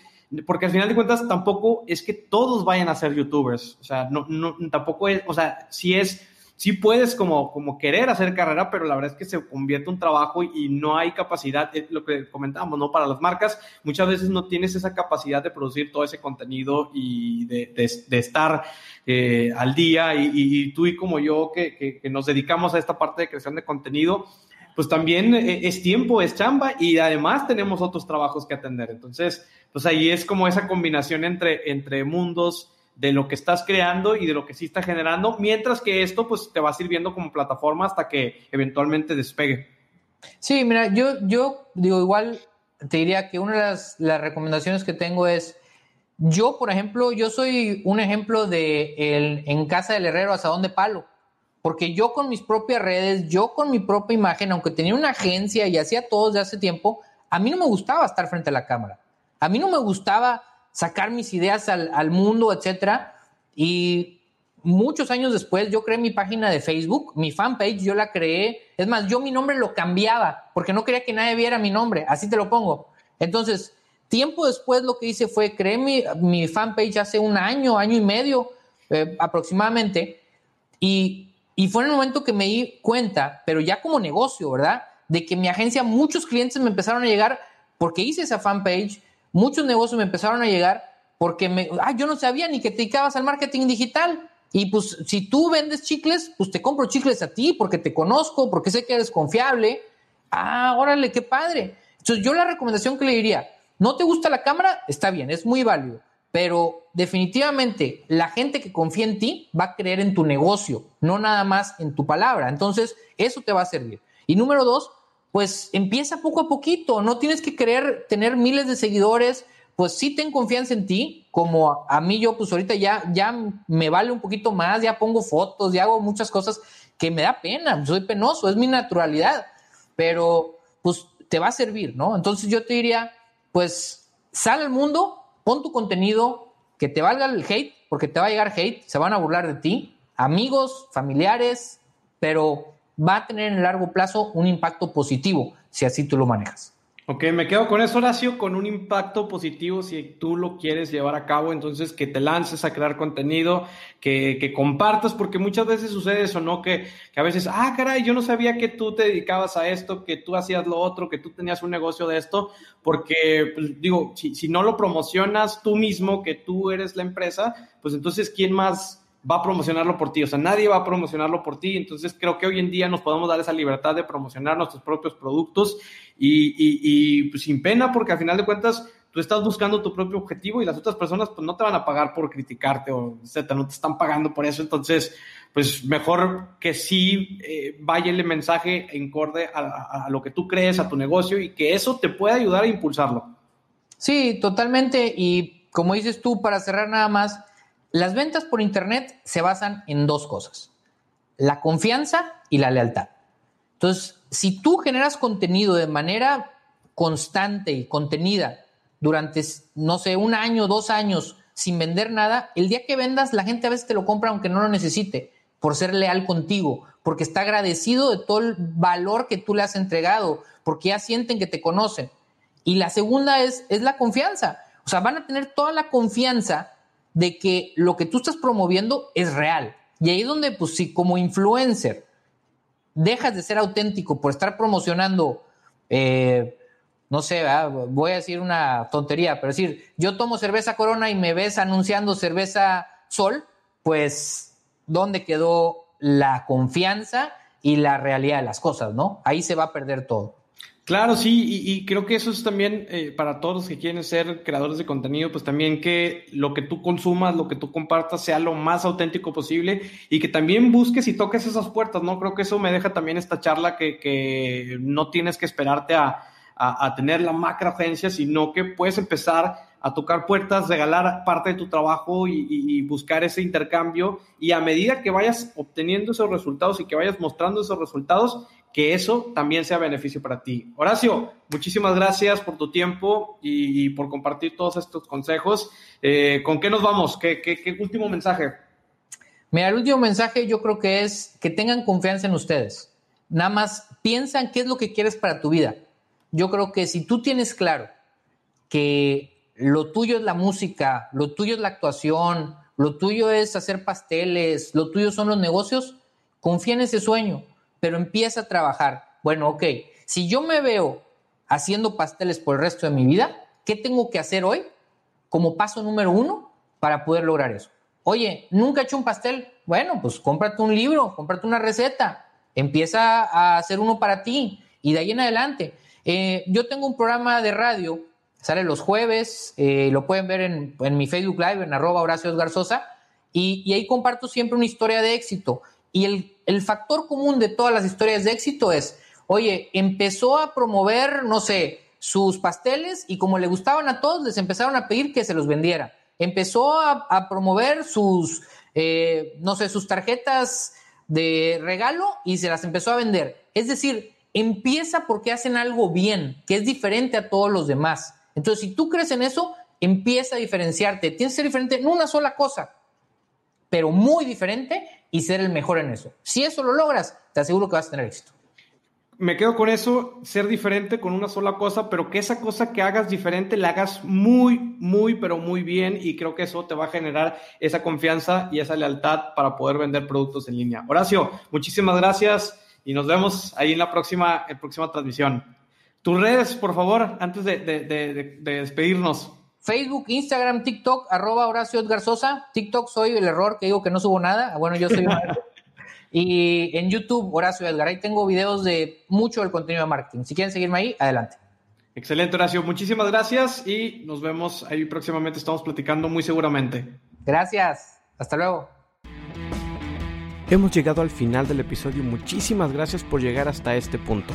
porque al final de cuentas tampoco es que todos vayan a ser youtubers, o sea, no, no, tampoco es, o sea, si es, sí puedes como, como querer hacer carrera, pero la verdad es que se convierte un trabajo y, no hay capacidad, lo que comentábamos, ¿no? Para las marcas, muchas veces no tienes esa capacidad de producir todo ese contenido y de, estar eh, al día y, tú y como yo que, que nos dedicamos a esta parte de creación de contenido, pues también eh, es tiempo, es chamba y además tenemos otros trabajos que atender. Entonces, pues ahí es como esa combinación entre, entre mundos de lo que estás creando y de lo que sí está generando, mientras que esto pues te va sirviendo como plataforma hasta que eventualmente despegue.
Sí, mira, yo, yo digo igual, te diría que una de las, recomendaciones que tengo es, yo, por ejemplo, yo soy un ejemplo de el, en casa del herrero asadón de palo porque yo con mis propias redes, yo con mi propia imagen, aunque tenía una agencia y hacía todo desde hace tiempo, a mí no me gustaba estar frente a la cámara. A mí no me gustaba sacar mis ideas al, mundo, etcétera. Y muchos años después yo creé mi página de Facebook, mi fanpage, yo la creé. Es más, yo mi nombre lo cambiaba porque no quería que nadie viera mi nombre, así te lo pongo. Entonces, tiempo después lo que hice fue creé mi, mi fanpage hace un año, año y medio eh, aproximadamente. Y y fue en el momento que me di cuenta, pero ya como negocio, ¿verdad? De que mi agencia, muchos clientes me empezaron a llegar porque hice esa fanpage, muchos negocios me empezaron a llegar porque me, ah, yo no sabía ni que te dedicabas al marketing digital. Y pues si tú vendes chicles, pues te compro chicles a ti porque te conozco, porque sé que eres confiable. Ah, órale, qué padre. Entonces yo la recomendación que le diría, ¿no te gusta la cámara? Está bien, es muy válido pero definitivamente la gente que confía en ti va a creer en tu negocio, no nada más en tu palabra. Entonces, eso te va a servir. Y número dos, pues empieza poco a poquito, no tienes que querer tener miles de seguidores, pues sí ten confianza en ti, como a mí yo pues ahorita ya, ya me vale un poquito más, ya pongo fotos, ya hago muchas cosas que me da pena, soy penoso, es mi naturalidad, pero pues te va a servir, ¿no? Entonces yo te diría, pues sal al mundo, pon tu contenido, que te valga el hate, porque te va a llegar hate, se van a burlar de ti, amigos, familiares, pero va a tener en el largo plazo un impacto positivo si así tú lo manejas.
Ok, me quedo con eso, Horacio, con un impacto positivo si tú lo quieres llevar a cabo, entonces que te lances a crear contenido, que, que compartas, porque muchas veces sucede eso, ¿no? Que, que, a veces, ah, caray, yo no sabía que tú te dedicabas a esto, que tú hacías lo otro, que tú tenías un negocio de esto, porque, pues, digo, si, si no lo promocionas tú mismo, que tú eres la empresa, pues entonces, ¿quién más va a promocionarlo por ti, o sea, nadie va a promocionarlo por ti, entonces creo que hoy en día nos podemos dar esa libertad de promocionar nuestros propios productos y, pues, sin pena, porque al final de cuentas tú estás buscando tu propio objetivo y las otras personas pues no te van a pagar por criticarte o etcétera, no te están pagando por eso, entonces pues mejor que sí eh, vaya el mensaje en corde a lo que tú crees, a tu negocio y que eso te pueda ayudar a impulsarlo.
Sí, totalmente. Y como dices tú, para cerrar nada más, las ventas por Internet se basan en dos cosas, la confianza y la lealtad. Entonces, si tú generas contenido de manera constante y contenida durante, no sé, un año, dos años, sin vender nada, el día que vendas, la gente a veces te lo compra aunque no lo necesite, por ser leal contigo, porque está agradecido de todo el valor que tú le has entregado, porque ya sienten que te conocen. Y la segunda es, es la confianza. O sea, van a tener toda la confianza de que lo que tú estás promoviendo es real. Y ahí es donde, pues si como influencer dejas de ser auténtico por estar promocionando, eh, no sé, voy a decir una tontería, pero decir, yo tomo cerveza Corona y me ves anunciando cerveza Sol, pues, ¿dónde quedó la confianza y la realidad de las cosas, no? Ahí se va a perder todo.
Claro, sí, y, creo que eso es también eh, para todos los que quieren ser creadores de contenido, pues también que lo que tú consumas, lo que tú compartas sea lo más auténtico posible y que también busques y toques esas puertas, ¿no? Creo que eso me deja también esta charla que, que no tienes que esperarte a, a, tener la macro agencia, sino que puedes empezar a tocar puertas, regalar parte de tu trabajo y, y, buscar ese intercambio y a medida que vayas obteniendo esos resultados y que vayas mostrando esos resultados, que eso también sea beneficio para ti. Horacio, muchísimas gracias por tu tiempo y, por compartir todos estos consejos. Eh, ¿Con qué nos vamos? ¿Qué, ¿Qué, último mensaje?
Mira, el último mensaje yo creo que es que tengan confianza en ustedes. Nada más piensan qué es lo que quieres para tu vida. Yo creo que si tú tienes claro que lo tuyo es la música, lo tuyo es la actuación, lo tuyo es hacer pasteles, lo tuyo son los negocios, confía en ese sueño pero empieza a trabajar. Bueno, ok, si yo me veo haciendo pasteles por el resto de mi vida, ¿qué tengo que hacer hoy como paso número uno para poder lograr eso? Oye, ¿nunca he hecho un pastel? Bueno, pues cómprate un libro, cómprate una receta, empieza a hacer uno para ti y de ahí en adelante. Eh, yo tengo un programa de radio, sale los jueves, eh, lo pueden ver en, mi Facebook Live, en arroba Horacio Garzosa, y, y ahí comparto siempre una historia de éxito. Y el el factor común de todas las historias de éxito es, oye, empezó a promover, no sé, sus pasteles y como le gustaban a todos, les empezaron a pedir que se los vendiera. Empezó a, promover sus, eh, no sé, sus tarjetas de regalo y se las empezó a vender. Es decir, empieza porque hacen algo bien, que es diferente a todos los demás. Entonces, si tú crees en eso, empieza a diferenciarte. Tienes que ser diferente en una sola cosa, pero muy diferente y ser el mejor en eso. Si eso lo logras, te aseguro que vas a tener éxito.
Me quedo con eso, ser diferente con una sola cosa, pero que esa cosa que hagas diferente la hagas muy, muy, pero muy bien y creo que eso te va a generar esa confianza y esa lealtad para poder vender productos en línea. Horacio, muchísimas gracias y nos vemos ahí en la próxima, en próxima transmisión. Tus redes, por favor, antes de, de, de, de despedirnos.
Facebook, Instagram, TikTok, arroba Horacio Edgar Sosa. TikTok soy el error que digo que no subo nada. Bueno, yo soy <laughs> Y en YouTube, Horacio Edgar. Ahí tengo videos de mucho del contenido de marketing. Si quieren seguirme ahí, adelante.
Excelente, Horacio. Muchísimas gracias y nos vemos ahí próximamente. Estamos platicando muy seguramente.
Gracias. Hasta luego.
Hemos llegado al final del episodio. Muchísimas gracias por llegar hasta este punto.